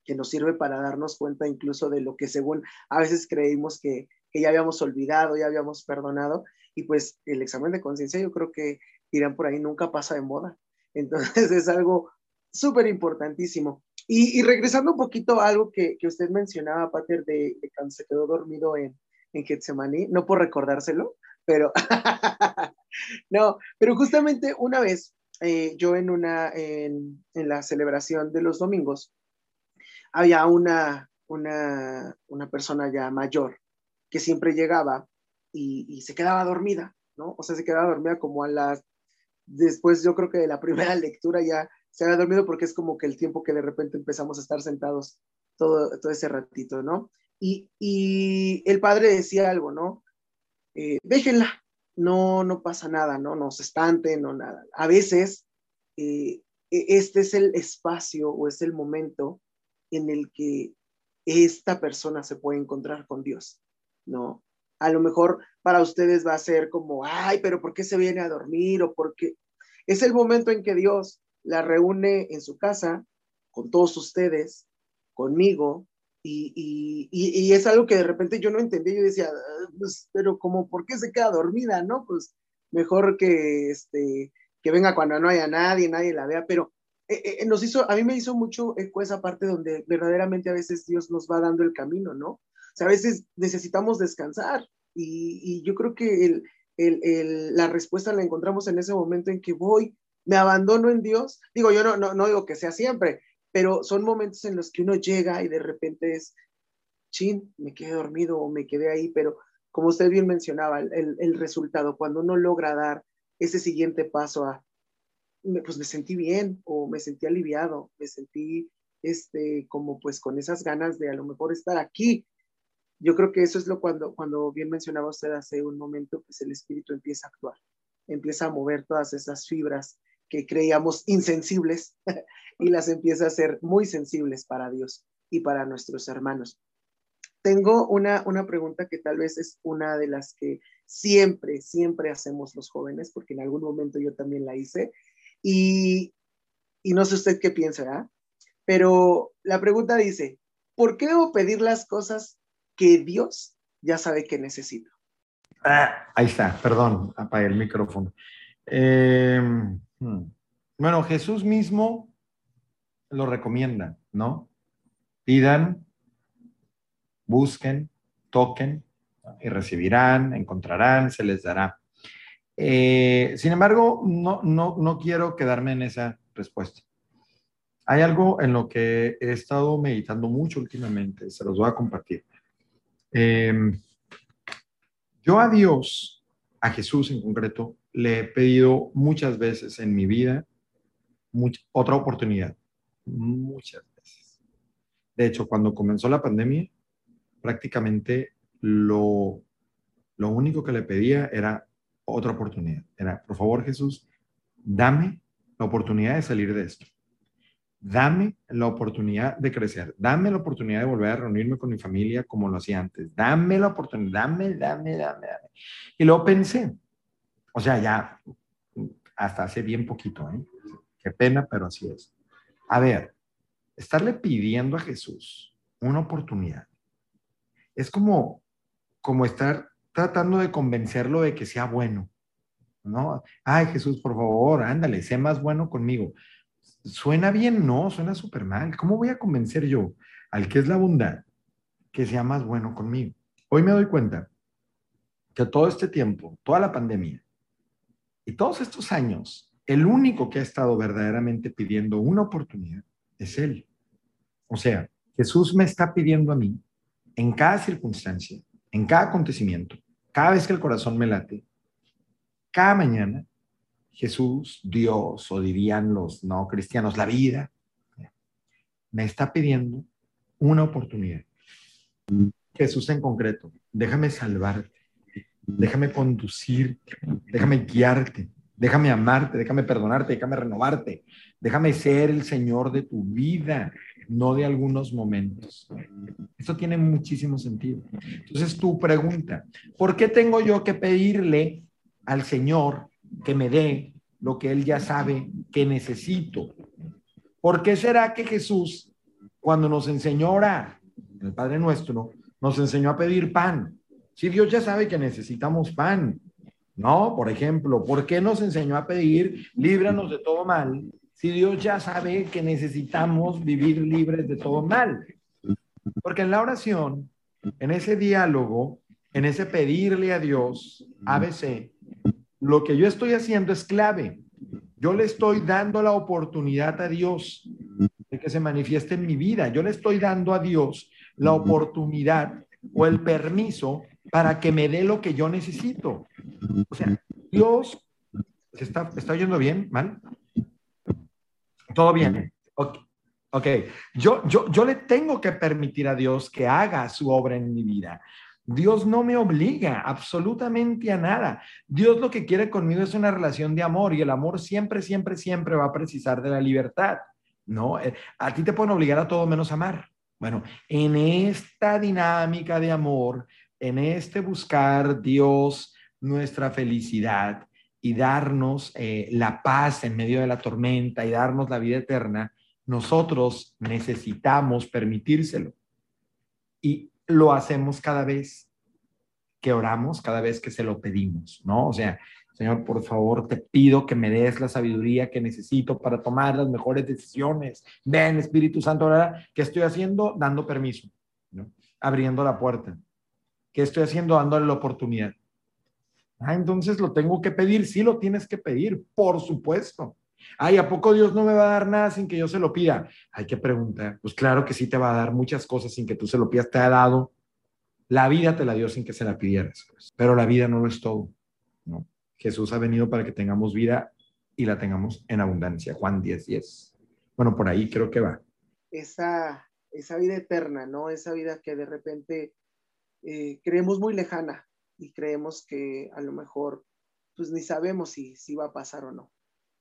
que nos sirve para darnos cuenta incluso de lo que según a veces creímos que, que ya habíamos olvidado, ya habíamos perdonado. Y pues el examen de conciencia yo creo que dirán por ahí nunca pasa de moda. Entonces es algo súper importantísimo. Y, regresando un poquito a algo que, que usted mencionaba, Pater, de, cuando se quedó dormido en, en Getsemaní, no por recordárselo, pero no, pero justamente una vez eh, yo en una, en, en, la celebración de los domingos, había una, una, una persona ya mayor que siempre llegaba y, y, se quedaba dormida, ¿no? O sea, se quedaba dormida como a las, después yo creo que de la primera lectura ya se había dormido porque es como que el tiempo que de repente empezamos a estar sentados todo, todo ese ratito, ¿no? Y, y el padre decía algo, ¿no? Eh, déjenla, no, no pasa nada, ¿no? No se espanten, no nada. A veces eh, e, este es el espacio o es el momento en el que esta persona se puede encontrar con Dios, ¿no? A lo mejor para ustedes va a ser como, ay, pero ¿por qué se viene a dormir? O porque es el momento en que Dios la reúne en su casa con todos ustedes, conmigo, y, y, es algo que de repente yo no entendí, yo decía, ah, pues, pero como, ¿por qué se queda dormida, no? Pues mejor que, este, que venga cuando no haya nadie, nadie la vea, pero eh, eh, nos hizo, a mí me hizo mucho eco esa parte donde verdaderamente a veces Dios nos va dando el camino, ¿no? O sea, a veces necesitamos descansar y, y yo creo que el, el, el, la respuesta la encontramos en ese momento en que voy me abandono en Dios. Digo, yo no, no, digo que sea siempre, pero son momentos en los que uno llega y de repente es, chin, me quedé dormido o me quedé ahí, pero como usted bien mencionaba, el, el resultado, cuando uno logra dar ese siguiente paso a, pues me sentí bien o me sentí aliviado, me sentí este, como pues con esas ganas de a lo mejor estar aquí. Yo creo que eso es lo cuando, cuando bien mencionaba usted hace un momento, pues el espíritu empieza a actuar, empieza a mover todas esas fibras que creíamos insensibles y las empieza a hacer muy sensibles para Dios y para nuestros hermanos. Tengo una, una pregunta que tal vez es una de las que siempre, siempre hacemos los jóvenes, porque en algún momento yo también la hice, y, y no sé usted qué piensa, Pero la pregunta dice, ¿por qué debo pedir las cosas que Dios ya sabe que necesito? Ah, ahí está, perdón, apagué el micrófono. Eh. Bueno, Jesús mismo lo recomienda, ¿no? Pidan, busquen, toquen y recibirán, encontrarán, se les dará. Eh, sin embargo, no, no, no quiero quedarme en esa respuesta. Hay algo en lo que he estado meditando mucho últimamente, se los voy a compartir. Em, yo a Dios, a Jesús en concreto, le he pedido muchas veces en mi vida otra oportunidad, muchas veces. De hecho, cuando comenzó la pandemia, prácticamente lo, lo único que le pedía era otra oportunidad. Era, por favor Jesús, dame la oportunidad de salir de esto. Dame la oportunidad de crecer. Dame la oportunidad de volver a reunirme con mi familia como lo hacía antes. Dame la oportunidad. Dame, dame, dame, dame. Y luego pensé, o sea, ya hasta hace bien poquito, ¿eh? Qué pena, pero así es. A ver, estarle pidiendo a Jesús una oportunidad es como, como estar tratando de convencerlo de que sea bueno, ¿no? Ay, Jesús, por favor, ándale, sé más bueno conmigo. Suena bien, no, suena súper mal. ¿Cómo voy a convencer yo al que es la bondad que sea más bueno conmigo? Hoy me doy cuenta que todo este tiempo, toda la pandemia, y todos estos años, el único que ha estado verdaderamente pidiendo una oportunidad es Él. O sea, Jesús me está pidiendo a mí, en cada circunstancia, en cada acontecimiento, cada vez que el corazón me late, cada mañana, Jesús, Dios, o dirían los no cristianos, la vida, me está pidiendo una oportunidad. Jesús en concreto, déjame salvarte, déjame conducirte, déjame guiarte, déjame amarte, déjame perdonarte, déjame renovarte, déjame ser el Señor de tu vida, no de algunos momentos. Eso tiene muchísimo sentido. Entonces, tu pregunta, ¿por qué tengo yo que pedirle al Señor que me dé lo que Él ya sabe que necesito? ¿Por qué será que Jesús, cuando nos enseñó a orar, el Padre Nuestro, nos enseñó a pedir pan? Si Dios ya sabe que necesitamos pan, ¿no? Por ejemplo, ¿por qué nos enseñó a pedir líbranos de todo mal? Si Dios ya sabe que necesitamos vivir libres de todo mal. Porque en la oración, en ese diálogo, en ese pedirle a Dios, ABC, lo que yo estoy haciendo es clave. Yo le estoy dando la oportunidad a Dios de que se manifieste en mi vida. Yo le estoy dando a Dios la oportunidad o el permiso para que me dé lo que yo necesito. O sea, Dios, ¿se está, está oyendo bien? ¿Mal? Todo bien. Ok. okay. Yo, yo, yo le tengo que permitir a Dios que haga su obra en mi vida. Dios no me obliga absolutamente a nada. Dios lo que quiere conmigo es una relación de amor y el amor siempre, siempre, siempre va a precisar de la libertad. ¿no? Eh, a ti te pueden obligar a todo menos amar. Bueno, en esta dinámica de amor, en este buscar Dios nuestra felicidad y darnos eh, la paz en medio de la tormenta y darnos la vida eterna, nosotros necesitamos permitírselo. Y lo hacemos cada vez que oramos, cada vez que se lo pedimos, ¿no? O sea, Señor, por favor, te pido que me des la sabiduría que necesito para tomar las mejores decisiones. Ven, Espíritu Santo, ahora, ¿qué estoy haciendo? Dando permiso, ¿no? abriendo la puerta. ¿Qué estoy haciendo? Dándole la oportunidad. Ah, entonces lo tengo que pedir. Sí, lo tienes que pedir, por supuesto. Ay, ¿a poco Dios no me va a dar nada sin que yo se lo pida? Hay que preguntar. Pues claro que sí te va a dar muchas cosas sin que tú se lo pidas. Te ha dado. La vida te la dio sin que se la pidieras. Pues. Pero la vida no lo es todo. Jesús ha venido para que tengamos vida y la tengamos en abundancia. Juan 10, 10. Bueno, por ahí creo que va. Esa, esa vida eterna, ¿no? Esa vida que de repente eh, creemos muy lejana y creemos que a lo mejor, pues ni sabemos si, si va a pasar o no.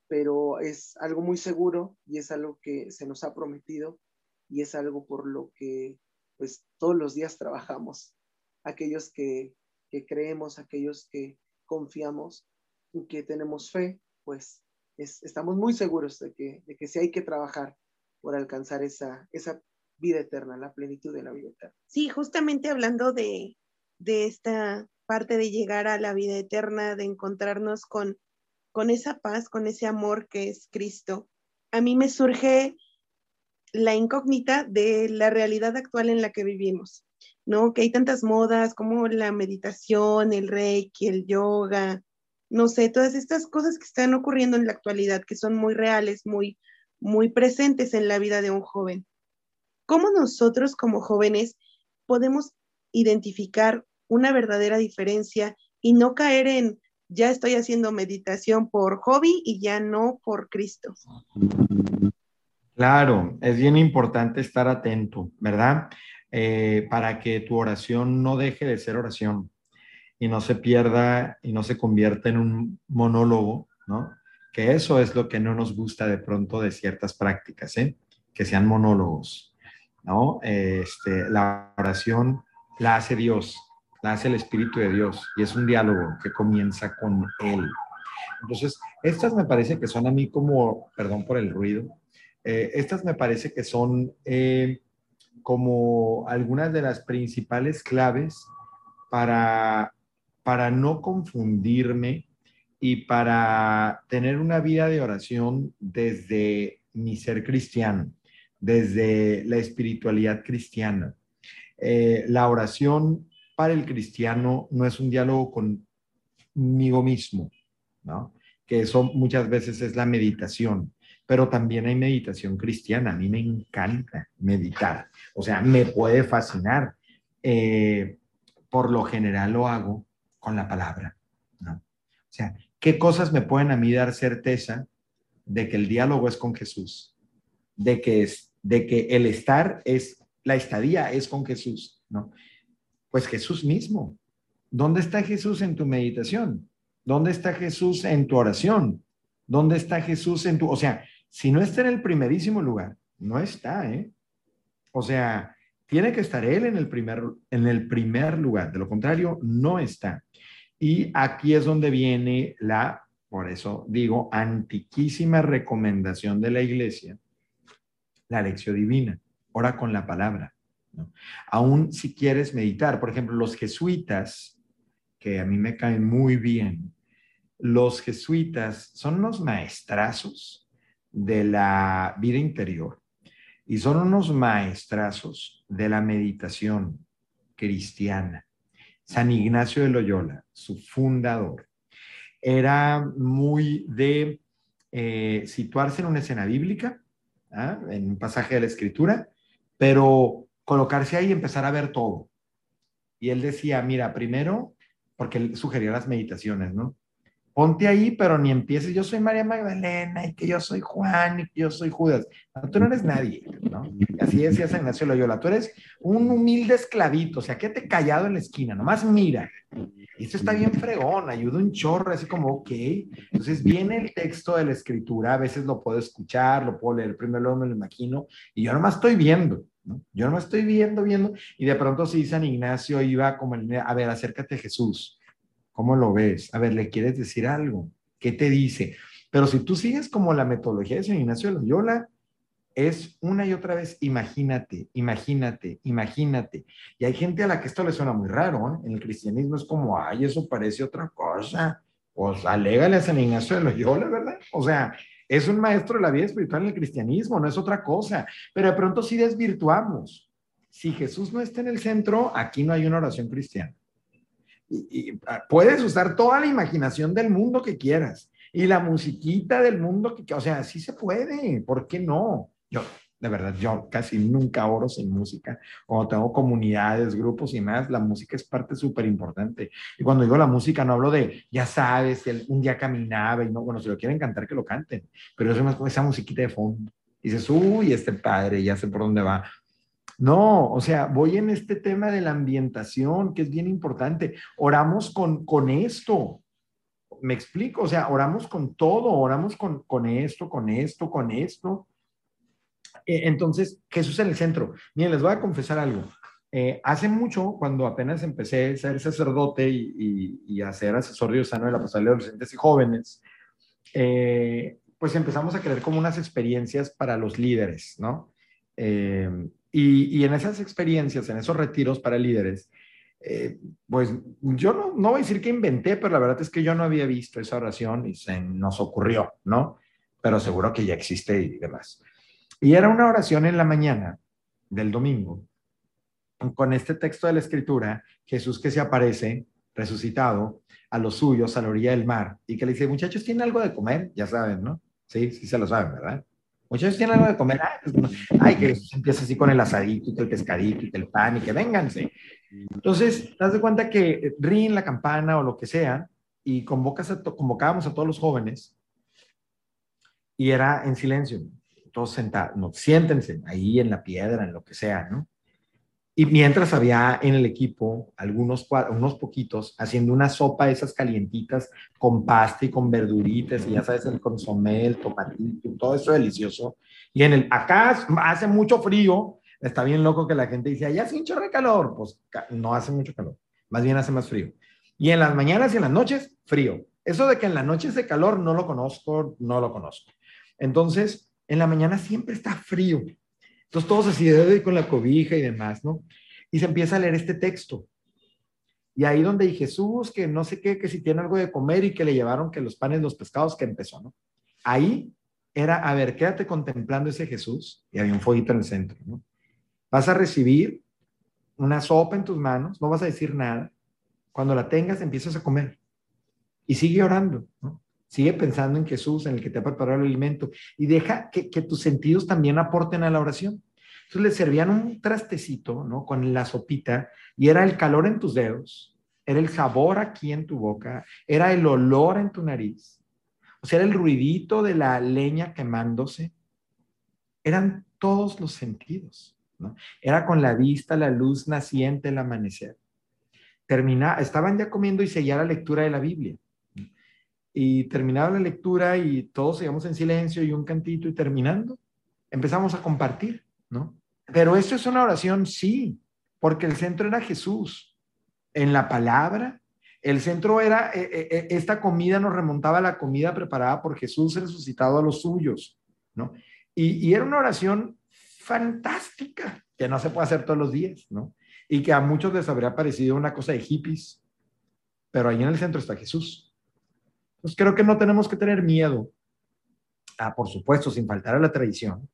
Pero es algo muy seguro y es algo que se nos ha prometido y es algo por lo que pues todos los días trabajamos. Aquellos que, que creemos, aquellos que confiamos y que tenemos fe, pues estamos muy seguros de que, de que sí hay que trabajar por alcanzar esa, esa vida eterna, la plenitud de la vida eterna. Sí, justamente hablando de, de esta parte de llegar a la vida eterna, de encontrarnos con, con esa paz, con ese amor que es Cristo, a mí me surge la incógnita de la realidad actual en la que vivimos, ¿no? Que hay tantas modas como la meditación, el reiki, el yoga, no sé, todas estas cosas que están ocurriendo en la actualidad, que son muy reales, muy, muy presentes en la vida de un joven. ¿Cómo nosotros como jóvenes podemos identificar una verdadera diferencia y no caer en ya estoy haciendo meditación por hobby y ya no por Cristo? Claro, es bien importante estar atento, ¿verdad? Eh, para que tu oración no deje de ser oración y no se pierda y no se convierta en un monólogo, ¿no? Que eso es lo que no nos gusta de pronto de ciertas prácticas, ¿eh? Que sean monólogos, ¿no? Este, la oración la hace Dios, la hace el Espíritu de Dios y es un diálogo que comienza con Él. Entonces, estas me parece que son a mí como, perdón por el ruido, eh, estas me parece que son eh, como algunas de las principales claves para para no confundirme y para tener una vida de oración desde mi ser cristiano, desde la espiritualidad cristiana. Eh, la oración para el cristiano no es un diálogo conmigo mismo, ¿no? que eso muchas veces es la meditación, pero también hay meditación cristiana. A mí me encanta meditar, o sea, me puede fascinar. Eh, por lo general lo hago con la palabra. ¿no? O sea, ¿qué cosas me pueden a mí dar certeza de que el diálogo es con Jesús? De que, es, de que el estar es, la estadía es con Jesús, ¿no? Pues Jesús mismo. ¿Dónde está Jesús en tu meditación? ¿Dónde está Jesús en tu oración? ¿Dónde está Jesús en tu, o sea, si no está en el primerísimo lugar, no está, ¿eh? O sea, tiene que estar Él en el primer, en el primer lugar. De lo contrario, no está. Y aquí es donde viene la, por eso digo, antiquísima recomendación de la iglesia, la lección divina. Ora con la palabra. Aún si quieres meditar, por ejemplo, los jesuitas, que a mí me caen muy bien, los jesuitas son unos maestrazos de la vida interior y son unos maestrazos de la meditación cristiana. San Ignacio de Loyola, su fundador, era muy de eh, situarse en una escena bíblica, ¿ah? en un pasaje de la escritura, pero colocarse ahí y empezar a ver todo. Y él decía, mira, primero, porque él sugería las meditaciones, ¿no? Ponte ahí, pero ni empieces, yo soy María Magdalena y que yo soy Juan y que yo soy Judas. tú no eres nadie, ¿no? Así decía San Ignacio Loyola, tú eres un humilde esclavito, o sea, quédate callado en la esquina, nomás mira. Y esto está bien fregón, ayuda un chorro, así como, ok. Entonces viene el texto de la escritura, a veces lo puedo escuchar, lo puedo leer, primero luego me lo imagino, y yo nomás estoy viendo, ¿no? Yo nomás estoy viendo, viendo, y de pronto sí, San Ignacio iba como, a ver, acércate a Jesús ¿Cómo lo ves? A ver, ¿le quieres decir algo? ¿Qué te dice? Pero si tú sigues como la metodología de San Ignacio de Loyola, es una y otra vez, imagínate, imagínate, imagínate. Y hay gente a la que esto le suena muy raro, ¿eh? En el cristianismo es como, ay, eso parece otra cosa. Pues alégale a San Ignacio de Loyola, ¿verdad? O sea, es un maestro de la vida espiritual en el cristianismo, no es otra cosa. Pero de pronto sí desvirtuamos. Si Jesús no está en el centro, aquí no hay una oración cristiana y, ah, puedes usar toda la imaginación del mundo que quieras y la musiquita del mundo que, o sea, sí se puede, ¿por qué no? Yo, de verdad, yo casi nunca oro sin música. Cuando tengo comunidades, grupos y más, la música es parte súper importante. Y cuando digo la música, no hablo de, ya sabes, un día caminaba y no, bueno, si lo quieren cantar, que lo canten, pero es más con esa musiquita de fondo. Y dices, uy, este padre, ya sé por dónde va. No, o sea, voy en este tema de la ambientación, que es bien importante. Oramos con, con esto. Me explico, o sea, oramos con todo, oramos con, con esto, con esto, con esto. E, entonces, Jesús en el centro. Miren, les voy a confesar algo. Eh, hace mucho, cuando apenas empecé a ser sacerdote y, y, a ser asesor de la pastoral de adolescentes y jóvenes, eh, pues empezamos a crear como unas experiencias para los líderes, ¿no? Eh, y, en esas experiencias, en esos retiros para líderes, eh, pues yo no, no, voy a decir que inventé, pero la verdad es que yo no había visto esa oración y se nos ocurrió, ¿no? Pero seguro que ya existe y demás. Y era una oración en la mañana del domingo, con este texto de la escritura, Jesús que se aparece resucitado a los suyos a la orilla del mar y que le dice, muchachos, ¿tienen algo de comer? Ya saben, ¿no? Sí, sí se lo saben, ¿verdad? Muchos tienen algo de comer. Pues, ay, que empieza así con el asadito, el pescadito, el pan, y que vénganse. Entonces, te das de cuenta que ríen la campana o lo que sea, y convocas a convocábamos a todos los jóvenes, y era en silencio, todos sentados, no, siéntense ahí en la piedra, en lo que sea, ¿no? Y mientras había en el equipo algunos unos poquitos haciendo una sopa de esas calientitas con pasta y con verduritas y ya sabes, el consomé, el tomatito, todo eso delicioso. Y en el, acá hace mucho frío, está bien loco que la gente dice, allá hace un de calor. Pues no hace mucho calor, más bien hace más frío. Y en las mañanas y en las noches, frío. Eso de que en las noches de calor no lo conozco, no lo conozco. Entonces, en la mañana siempre está frío. Entonces todos así con la cobija y demás, ¿no? Y se empieza a leer este texto. Y ahí donde hay Jesús, que no sé qué, que si tiene algo de comer y que le llevaron que los panes, los pescados, que empezó, ¿no? Ahí era, a ver, quédate contemplando ese Jesús y había un fueguito en el centro, ¿no? Vas a recibir una sopa en tus manos, no vas a decir nada. Cuando la tengas, empiezas a comer. Y sigue orando, ¿no? Sigue pensando en Jesús, en el que te ha preparado el alimento y deja que, tus sentidos también aporten a la oración. Entonces le servían un trastecito, ¿no? Con la sopita y era el calor en tus dedos, era el sabor aquí en tu boca, era el olor en tu nariz, o sea, era el ruidito de la leña quemándose. Eran todos los sentidos, ¿no? Era con la vista, la luz naciente, el amanecer. Termina, estaban ya comiendo y seguía la lectura de la Biblia. Y terminaba la lectura y todos seguíamos en silencio y un cantito y terminando, empezamos a compartir, ¿no? Pero esto es una oración, sí, porque el centro era Jesús. En la palabra, el centro era, eh, eh, eh, esta comida nos remontaba a la comida preparada por Jesús resucitado a los suyos, ¿no? Y, y, era una oración fantástica, que no se puede hacer todos los días, ¿no? Y que a muchos les habría parecido una cosa de hippies, pero ahí en el centro está Jesús. Entonces creo que no tenemos que tener miedo, ah, por supuesto, sin faltar a la tradición,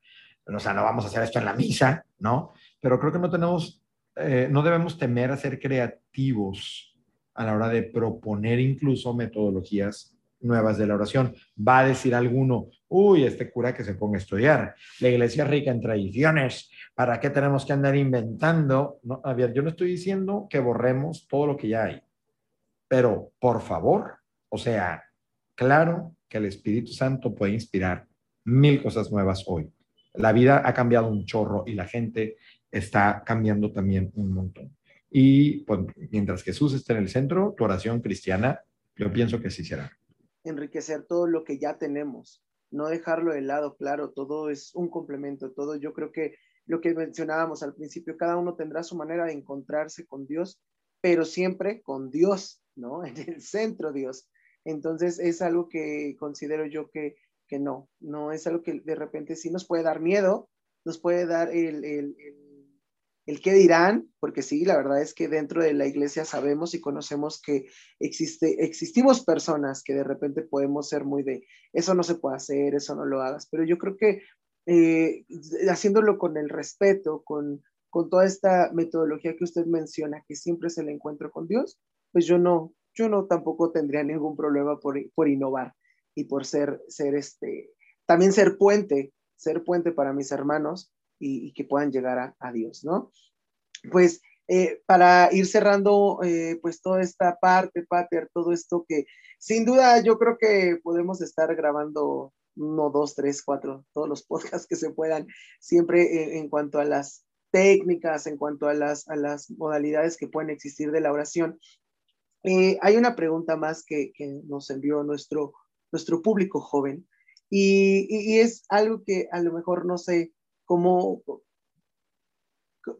o sea, no vamos a hacer esto en la misa, ¿no? Pero creo que no tenemos, eh, no debemos temer a ser creativos a la hora de proponer incluso metodologías nuevas de la oración. Va a decir alguno, uy, este cura que se ponga a estudiar, la iglesia es rica en tradiciones, ¿para qué tenemos que andar inventando? No, a ver, yo no estoy diciendo que borremos todo lo que ya hay, pero por favor, o sea, claro que el Espíritu Santo puede inspirar mil cosas nuevas hoy la vida ha cambiado un chorro y la gente está cambiando también un montón. Y pues, mientras Jesús esté en el centro, tu oración cristiana, yo pienso que sí será. Enriquecer todo lo que ya tenemos, no dejarlo de lado, claro, todo es un complemento, todo yo creo que lo que mencionábamos al principio, cada uno tendrá su manera de encontrarse con Dios, pero siempre con Dios, ¿no? En el centro Dios. Entonces es algo que considero yo que que no, no es algo que de repente sí nos puede dar miedo, nos puede dar el, el, el, qué dirán, porque sí, la verdad es que dentro de la iglesia sabemos y conocemos que existe, existimos personas que de repente podemos ser muy de, eso no se puede hacer, eso no lo hagas, pero yo creo que eh, haciéndolo con el respeto, con, con toda esta metodología que usted menciona, que siempre es el encuentro con Dios, pues yo no, yo no tampoco tendría ningún problema por, por innovar y por ser, ser este, también ser puente, ser puente para mis hermanos y, que puedan llegar a, Dios, ¿no? Pues eh, para ir cerrando, eh, pues toda esta parte, Pater, todo esto que sin duda yo creo que podemos estar grabando uno, dos, tres, cuatro, todos los podcasts que se puedan, siempre en, cuanto a las técnicas, en cuanto a las, a las modalidades que pueden existir de la oración. Eh, hay una pregunta más que, nos envió nuestro nuestro público joven. Y, es algo que a lo mejor no sé cómo,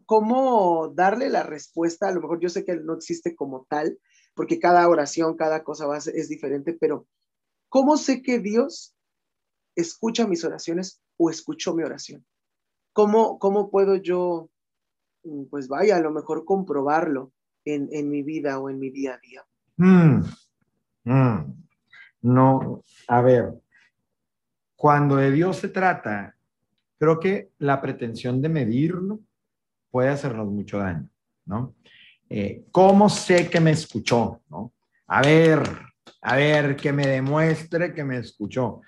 cómo darle la respuesta. A lo mejor yo sé que no existe como tal, porque cada oración, cada cosa es diferente, pero ¿cómo sé que Dios escucha mis oraciones o escuchó mi oración? ¿Cómo, cómo puedo yo, mm, pues vaya, a lo mejor comprobarlo en, mi vida o en mi día a día? Mm, mm. No, a ver, cuando de Dios se trata, creo que la pretensión de medirlo puede hacernos mucho daño, ¿no? Eh, ¿Cómo sé que me escuchó? ¿no? A ver, a ver, que me demuestre que me escuchó.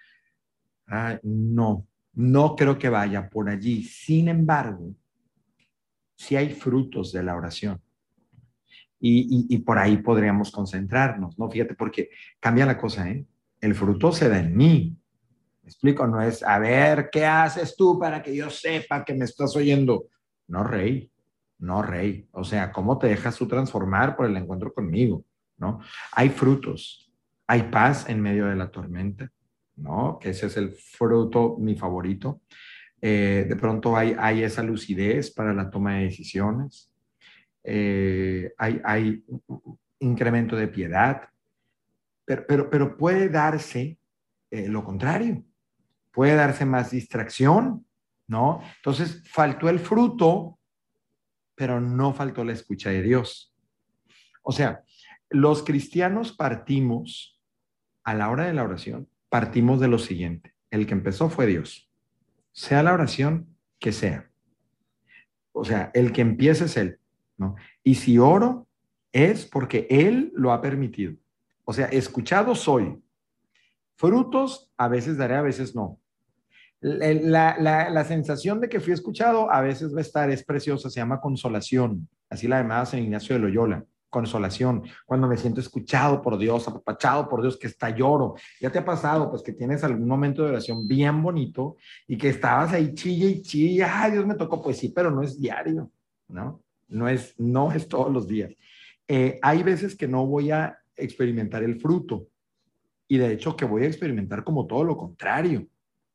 no, no creo que vaya por allí. Sin embargo, si hay frutos de la oración. Y, por ahí podríamos concentrarnos, ¿no? Fíjate, porque cambia la cosa, ¿eh? El fruto se da en mí. ¿Me explico? No es, a ver, ¿qué haces tú para que yo sepa que me estás oyendo? No, rey, no, rey. O sea, ¿cómo te dejas tú transformar por el encuentro conmigo? ¿No? Hay frutos, hay paz en medio de la tormenta, ¿no? Que ese es el fruto, mi favorito. Eh, de pronto hay, hay esa lucidez para la toma de decisiones eh, hay, incremento de piedad, pero, pero, pero puede darse eh, lo contrario, puede darse más distracción, ¿no? Entonces, faltó el fruto, pero no faltó la escucha de Dios. O sea, los cristianos partimos a la hora de la oración, partimos de lo siguiente. El que empezó fue Dios. Sea la oración que sea. O sea, el que empieza es Él. Y si oro, es porque Él lo ha permitido. O sea, escuchado soy. Frutos a veces daré, a veces no. La, sensación de que fui escuchado a veces va a estar, es preciosa, se llama consolación. Así la llamaba San Ignacio de Loyola. consolación, cuando me siento escuchado por Dios, apapachado por Dios, que está lloro. Ya te ha pasado, pues que tienes algún momento de oración bien bonito y que estabas ahí chilla y chilla, ay, Dios me tocó, pues sí, pero no es diario, ¿no? No es, no es todos los días. Eh, hay veces que no voy a experimentar el fruto y de hecho que voy a experimentar como todo lo contrario.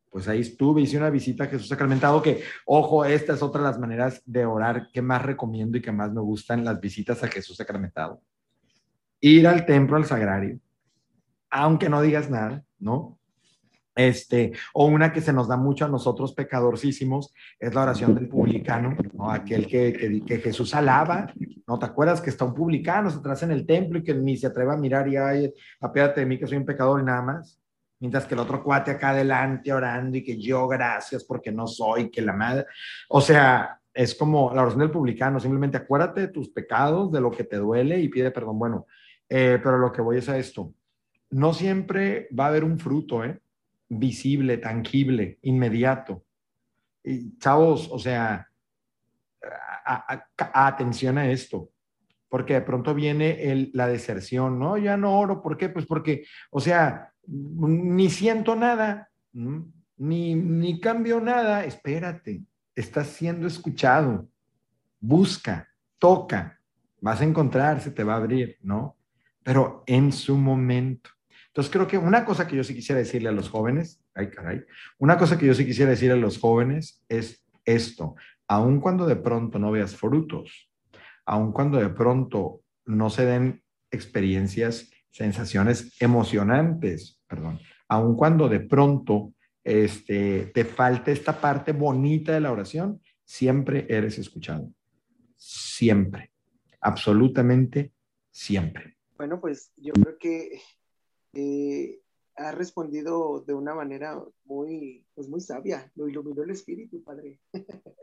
Pues ahí estuve, hice una visita a Jesús sacramentado, que, ojo, esta es otra de las maneras de orar que más recomiendo y que más me gustan, las visitas a Jesús sacramentado. Ir al templo, al sagrario, aunque no digas nada, ¿no? Este, o una que se nos da mucho a nosotros pecadorcísimos, es la oración del publicano, ¿no? aquel que, que, Jesús alaba, ¿no? ¿Te acuerdas que está un publicano atrás en el templo y que ni se atreve a mirar y, ay, apéate de mí que soy un pecador y nada más? Mientras que el otro cuate acá adelante orando y que yo gracias porque no soy, que la madre, o sea, es como la oración del publicano, simplemente acuérdate de tus pecados, de lo que te duele y pide perdón. Bueno, eh, pero lo que voy es a esto, no siempre va a haber un fruto, ¿eh? Visible, tangible, inmediato. Y chavos, o sea, atención a esto, porque de pronto viene la deserción, ¿no? Ya no oro, ¿por qué? Pues porque, o sea, ni siento nada, ni, ni cambio nada, espérate, estás siendo escuchado, busca, toca, vas a encontrar, se te va a abrir, ¿no? Pero en su momento. Entonces creo que una cosa que yo sí quisiera decirle a los jóvenes, ay caray, una cosa que yo sí quisiera decirle a los jóvenes es esto, aun cuando de pronto no veas frutos, aun cuando de pronto no se den experiencias, sensaciones emocionantes, perdón, aun cuando de pronto este, te falte esta parte bonita de la oración, siempre eres escuchado. Siempre, absolutamente siempre. Bueno, pues yo creo que eh, ha respondido de una manera muy, pues muy sabia. Lo iluminó el espíritu, Padre.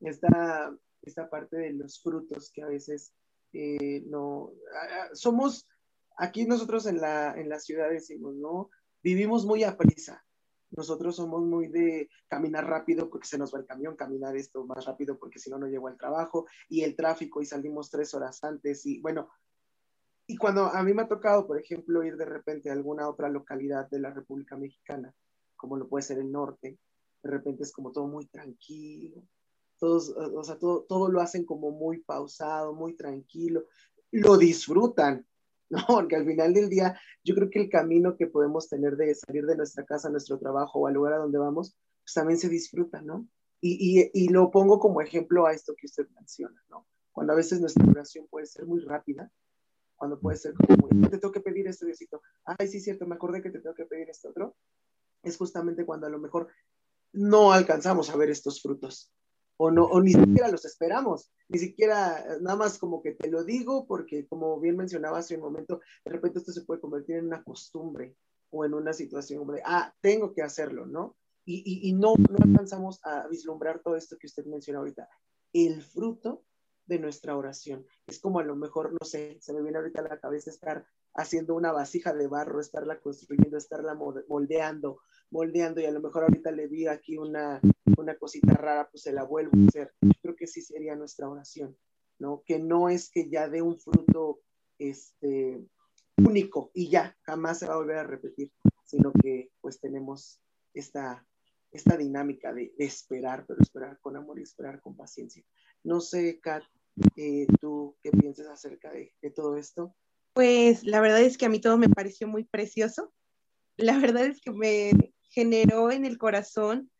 esta, esta parte de los frutos que a veces eh, no... Somos, aquí nosotros en la, en la ciudad decimos, ¿no? Vivimos muy a prisa. Nosotros somos muy de caminar rápido porque se nos va el camión, caminar esto más rápido porque si no, no llego al trabajo y el tráfico y salimos tres horas antes y bueno, y cuando a mí me ha tocado, por ejemplo, ir de repente a alguna otra localidad de la República Mexicana, como lo puede ser el norte, de repente es como todo muy tranquilo, todos, o sea, todo, todo lo hacen como muy pausado, muy tranquilo, lo disfrutan, ¿no? Porque al final del día, yo creo que el camino que podemos tener de salir de nuestra casa nuestro trabajo o al lugar a donde vamos, pues también se disfruta, ¿no? Y, y, y lo pongo como ejemplo a esto que usted menciona, ¿no? Cuando a veces nuestra oración puede ser muy rápida, cuando puede ser como, te tengo que pedir esto, Diosito, ay, sí, cierto, me acordé que te tengo que pedir esto otro, es justamente cuando a lo mejor no alcanzamos a ver estos frutos, o, no, o ni siquiera los esperamos, ni siquiera, nada más como que te lo digo, porque como bien mencionaba hace un momento, de repente esto se puede convertir en una costumbre o en una situación de, ah, tengo que hacerlo, ¿no? Y, y, y no, no alcanzamos a vislumbrar todo esto que usted menciona ahorita. El fruto de nuestra oración. Es como a lo mejor, no sé, se me viene ahorita a la cabeza estar haciendo una vasija de barro, estarla construyendo, estarla moldeando, moldeando, y a lo mejor ahorita le vi aquí una, una cosita rara, pues se la vuelvo a hacer. Yo creo que sí sería nuestra oración, ¿no? Que no es que ya dé un fruto este, único y ya, jamás se va a volver a repetir, sino que pues tenemos esta, esta dinámica de, de esperar, pero esperar con amor y esperar con paciencia. No sé, Kat, eh, ¿tú qué piensas acerca de, todo esto? Pues la verdad es que a mí todo me pareció muy precioso. La verdad es que me generó en el corazón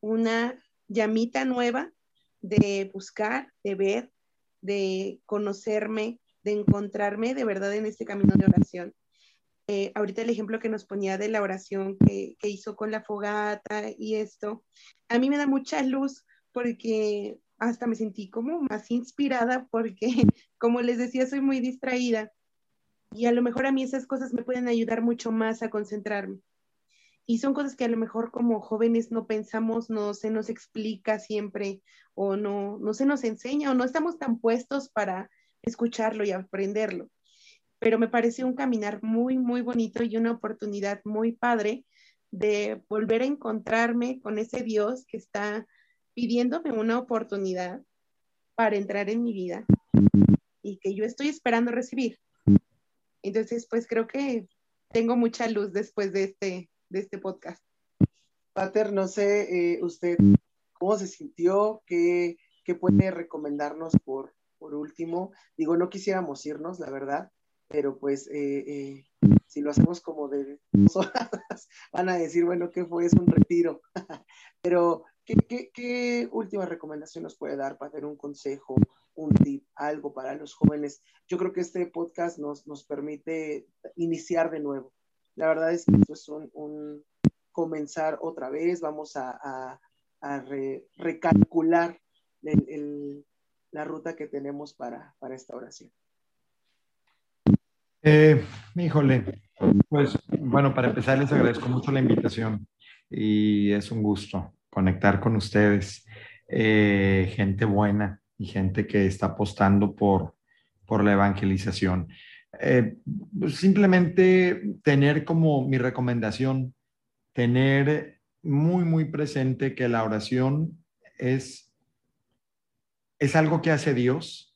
una llamita nueva de buscar, de ver, de conocerme, de encontrarme de verdad en este camino de oración. Eh, ahorita el ejemplo que nos ponía de la oración que, que, hizo con la fogata y esto, a mí me da mucha luz porque hasta me sentí como más inspirada porque, como les decía, soy muy distraída y a lo mejor a mí esas cosas me pueden ayudar mucho más a concentrarme. Y son cosas que a lo mejor como jóvenes no pensamos, no se nos explica siempre o no, no se nos enseña o no estamos tan puestos para escucharlo y aprenderlo. Pero me parece un caminar muy, muy bonito y una oportunidad muy padre de volver a encontrarme con ese Dios que está pidiéndome una oportunidad para entrar en mi vida y que yo estoy esperando recibir. Entonces, pues creo que tengo mucha luz después de este, de este podcast. Pater, no sé, eh, usted, ¿cómo se sintió? ¿Qué, qué puede recomendarnos por, por último? Digo, no quisiéramos irnos, la verdad, pero pues eh, eh, si lo hacemos como de dos horas, van a decir, bueno, ¿qué fue? Es un retiro. pero, ¿qué, qué, última recomendación nos puede dar para tener un consejo, un tip, algo para los jóvenes? Yo creo que este podcast nos, nos permite iniciar de nuevo. La verdad es que esto es un, comenzar otra vez, vamos a, recalcular la ruta que tenemos para, para esta oración. Eh, híjole, pues bueno, para empezar les agradezco mucho la invitación y es un gusto conectar con ustedes, eh, gente buena y gente que está apostando por, por la evangelización. Eh, pues, simplemente tener como mi recomendación, tener muy, muy presente que la oración es, es algo que hace Dios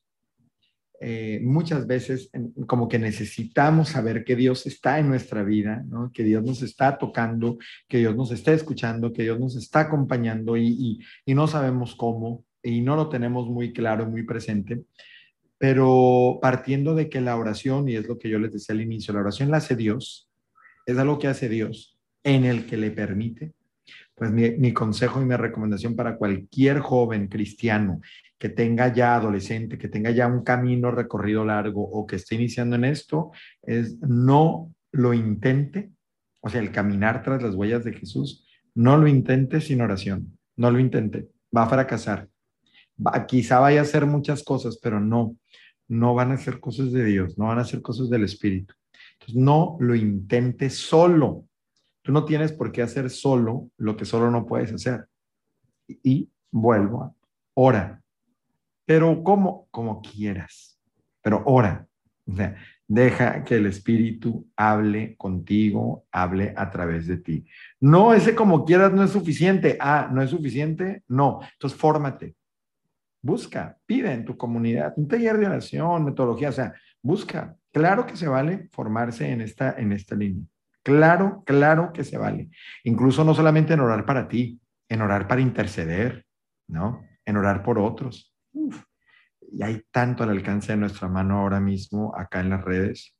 eh, muchas veces como que necesitamos saber que Dios está en nuestra vida, que Dios nos está tocando, que Dios nos está escuchando, que Dios nos está acompañando y, no sabemos cómo y no lo tenemos muy claro, muy presente. Pero partiendo de que la oración, y es lo que yo les decía al inicio, la oración la hace Dios, es algo que hace Dios en el que le permite pues mi, consejo y mi recomendación para cualquier joven cristiano que tenga ya adolescente, que tenga ya un camino recorrido largo o que esté iniciando en esto, es no lo intente, o sea, el caminar tras las huellas de Jesús, no lo intente sin oración, no lo intente, va a fracasar. quizá vaya a hacer muchas cosas, pero no, no van a ser cosas de Dios, no van a ser cosas del Espíritu. Entonces, no lo intente solo. Tú no tienes por qué hacer solo lo que solo no puedes hacer. Y, vuelvo a, ora. Pero ¿cómo? Como quieras. Pero ora. O sea, deja que el Espíritu hable contigo, hable a través de ti. No, ese como quieras no es suficiente. Ah, no es suficiente. No. Entonces, fórmate. Busca, pide en tu comunidad un taller de oración, metodología, o sea, busca. Claro que se vale formarse en esta, en esta línea. Claro, claro que se vale. Incluso no solamente en orar para ti, en orar para interceder, ¿no? En orar por otros. Y hay tanto al alcance de nuestra mano ahora mismo acá en las redes.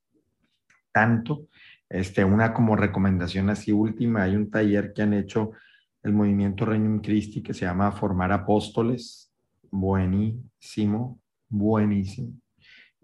Tanto. Este, una como recomendación así última, hay un taller que han hecho el movimiento Reino Christi que se llama Formar Apóstoles. Buenísimo, buenísimo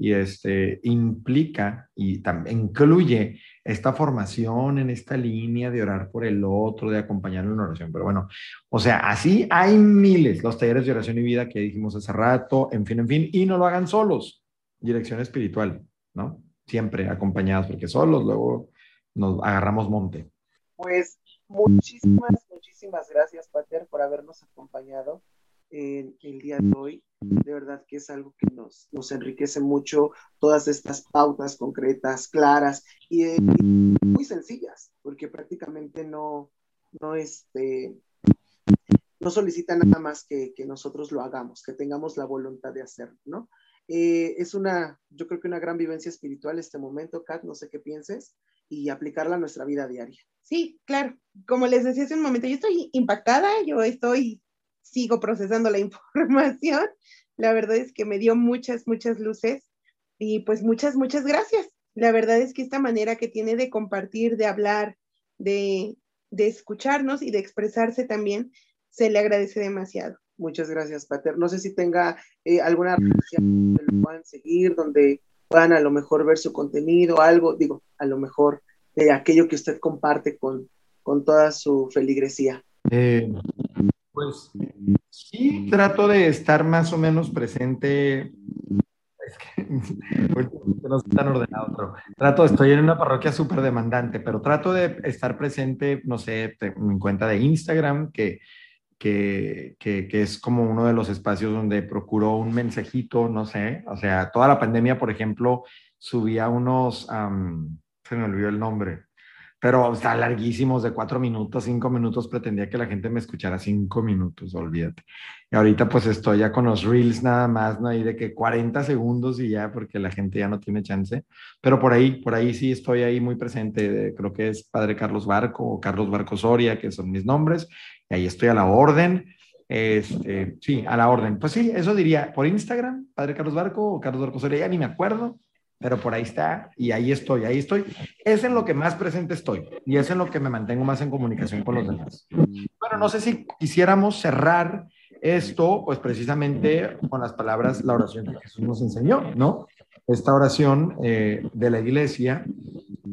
y este, implica y también incluye esta formación en esta línea de orar por el otro, de acompañarlo en oración. Pero bueno, o sea, así hay miles los talleres de oración y vida que dijimos hace rato, en fin, en fin, y no lo hagan solos. Dirección espiritual, ¿no? Siempre acompañados, porque solos luego nos agarramos monte. Pues muchísimas, muchísimas gracias, Pater, por habernos acompañado en el día de hoy. De verdad que es algo que nos, nos enriquece mucho, todas estas pautas concretas, claras y, muy sencillas, porque prácticamente no, no, este, no solicita nada más que, que nosotros lo hagamos, que tengamos la voluntad de hacerlo, ¿no? Eh, es una, yo creo que una gran vivencia espiritual este momento, Kat, no sé qué pienses, y aplicarla a nuestra vida diaria. Sí, claro. Como les decía hace un momento, yo estoy impactada, yo estoy sigo procesando la información. La verdad es que me dio muchas, muchas luces y pues muchas, muchas gracias. La verdad es que esta manera que tiene de compartir, de hablar, de, de escucharnos y de expresarse también, se le agradece demasiado. Muchas gracias, Pater. No sé si tenga eh, alguna red donde lo puedan seguir, donde puedan a lo mejor ver su contenido, algo, digo, a lo mejor de aquello que usted comparte con, con toda su feligresía. Eh, pues sí, trato de estar más o menos presente. Es que no es tan ordenado, pero trato, estoy en una parroquia súper demandante, pero trato de estar presente, no sé, en cuenta de Instagram, que, que, que, que, es como uno de los espacios donde procuro un mensajito, no sé, o sea, toda la pandemia, por ejemplo, subía unos, se me olvidó el nombre, pero está larguísimos de cuatro minutos, cinco minutos, pretendía que la gente me escuchara cinco minutos, olvídate. Y ahorita pues estoy ya con los reels nada más, ¿no? Y de que 40 segundos y ya, porque la gente ya no tiene chance. Pero por ahí, por ahí sí estoy ahí muy presente, creo que es Padre Carlos Barco o Carlos Barco Soria, que son mis nombres, y ahí estoy a la orden. Este, sí, a la orden. Pues sí, eso diría por Instagram, Padre Carlos Barco o Carlos Barco Soria, ya ni me acuerdo pero por ahí está y ahí estoy, ahí estoy. Es en lo que más presente estoy y es en lo que me mantengo más en comunicación con los demás. Bueno, no sé si quisiéramos cerrar esto, pues precisamente con las palabras, la oración que Jesús nos enseñó, ¿no? Esta oración eh, de la iglesia,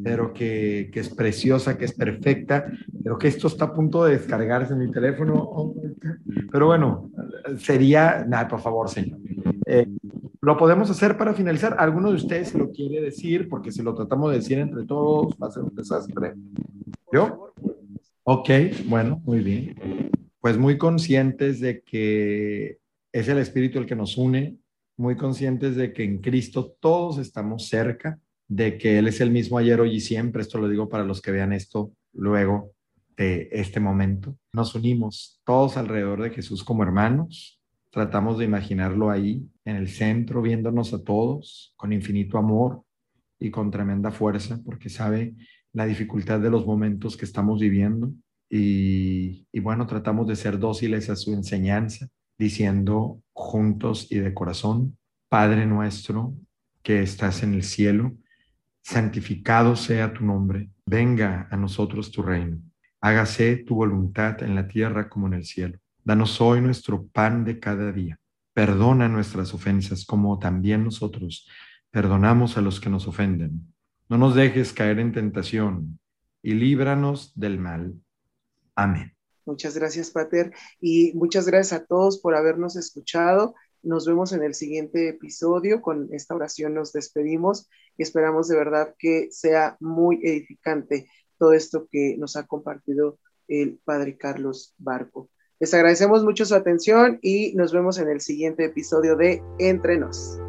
pero que, que, es preciosa, que es perfecta, pero que esto está a punto de descargarse en mi teléfono. Pero bueno, sería, nada, por favor, Señor. Eh, lo podemos hacer para finalizar. ¿Alguno de ustedes lo quiere decir? Porque si lo tratamos de decir entre todos, va a ser un desastre. ¿Yo? Ok, bueno, muy bien. Pues muy conscientes de que es el Espíritu el que nos une, muy conscientes de que en Cristo todos estamos cerca, de que Él es el mismo ayer, hoy y siempre. Esto lo digo para los que vean esto luego de este momento. Nos unimos todos alrededor de Jesús como hermanos, Tratamos de imaginarlo ahí, en el centro, viéndonos a todos con infinito amor y con tremenda fuerza, porque sabe la dificultad de los momentos que estamos viviendo. Y, bueno, tratamos de ser dóciles a su enseñanza, diciendo juntos y de corazón, Padre nuestro que estás en el cielo, santificado sea tu nombre, venga a nosotros tu reino, hágase tu voluntad en la tierra como en el cielo. Danos hoy nuestro pan de cada día. Perdona nuestras ofensas como también nosotros perdonamos a los que nos ofenden. No nos dejes caer en tentación y líbranos del mal. Amén. Muchas gracias, Pater, y muchas gracias a todos por habernos escuchado. Nos vemos en el siguiente episodio. Con esta oración nos despedimos y esperamos de verdad que sea muy edificante todo esto que nos ha compartido el Padre Carlos Barco. Les agradecemos mucho su atención y nos vemos en el siguiente episodio de Entre Nos.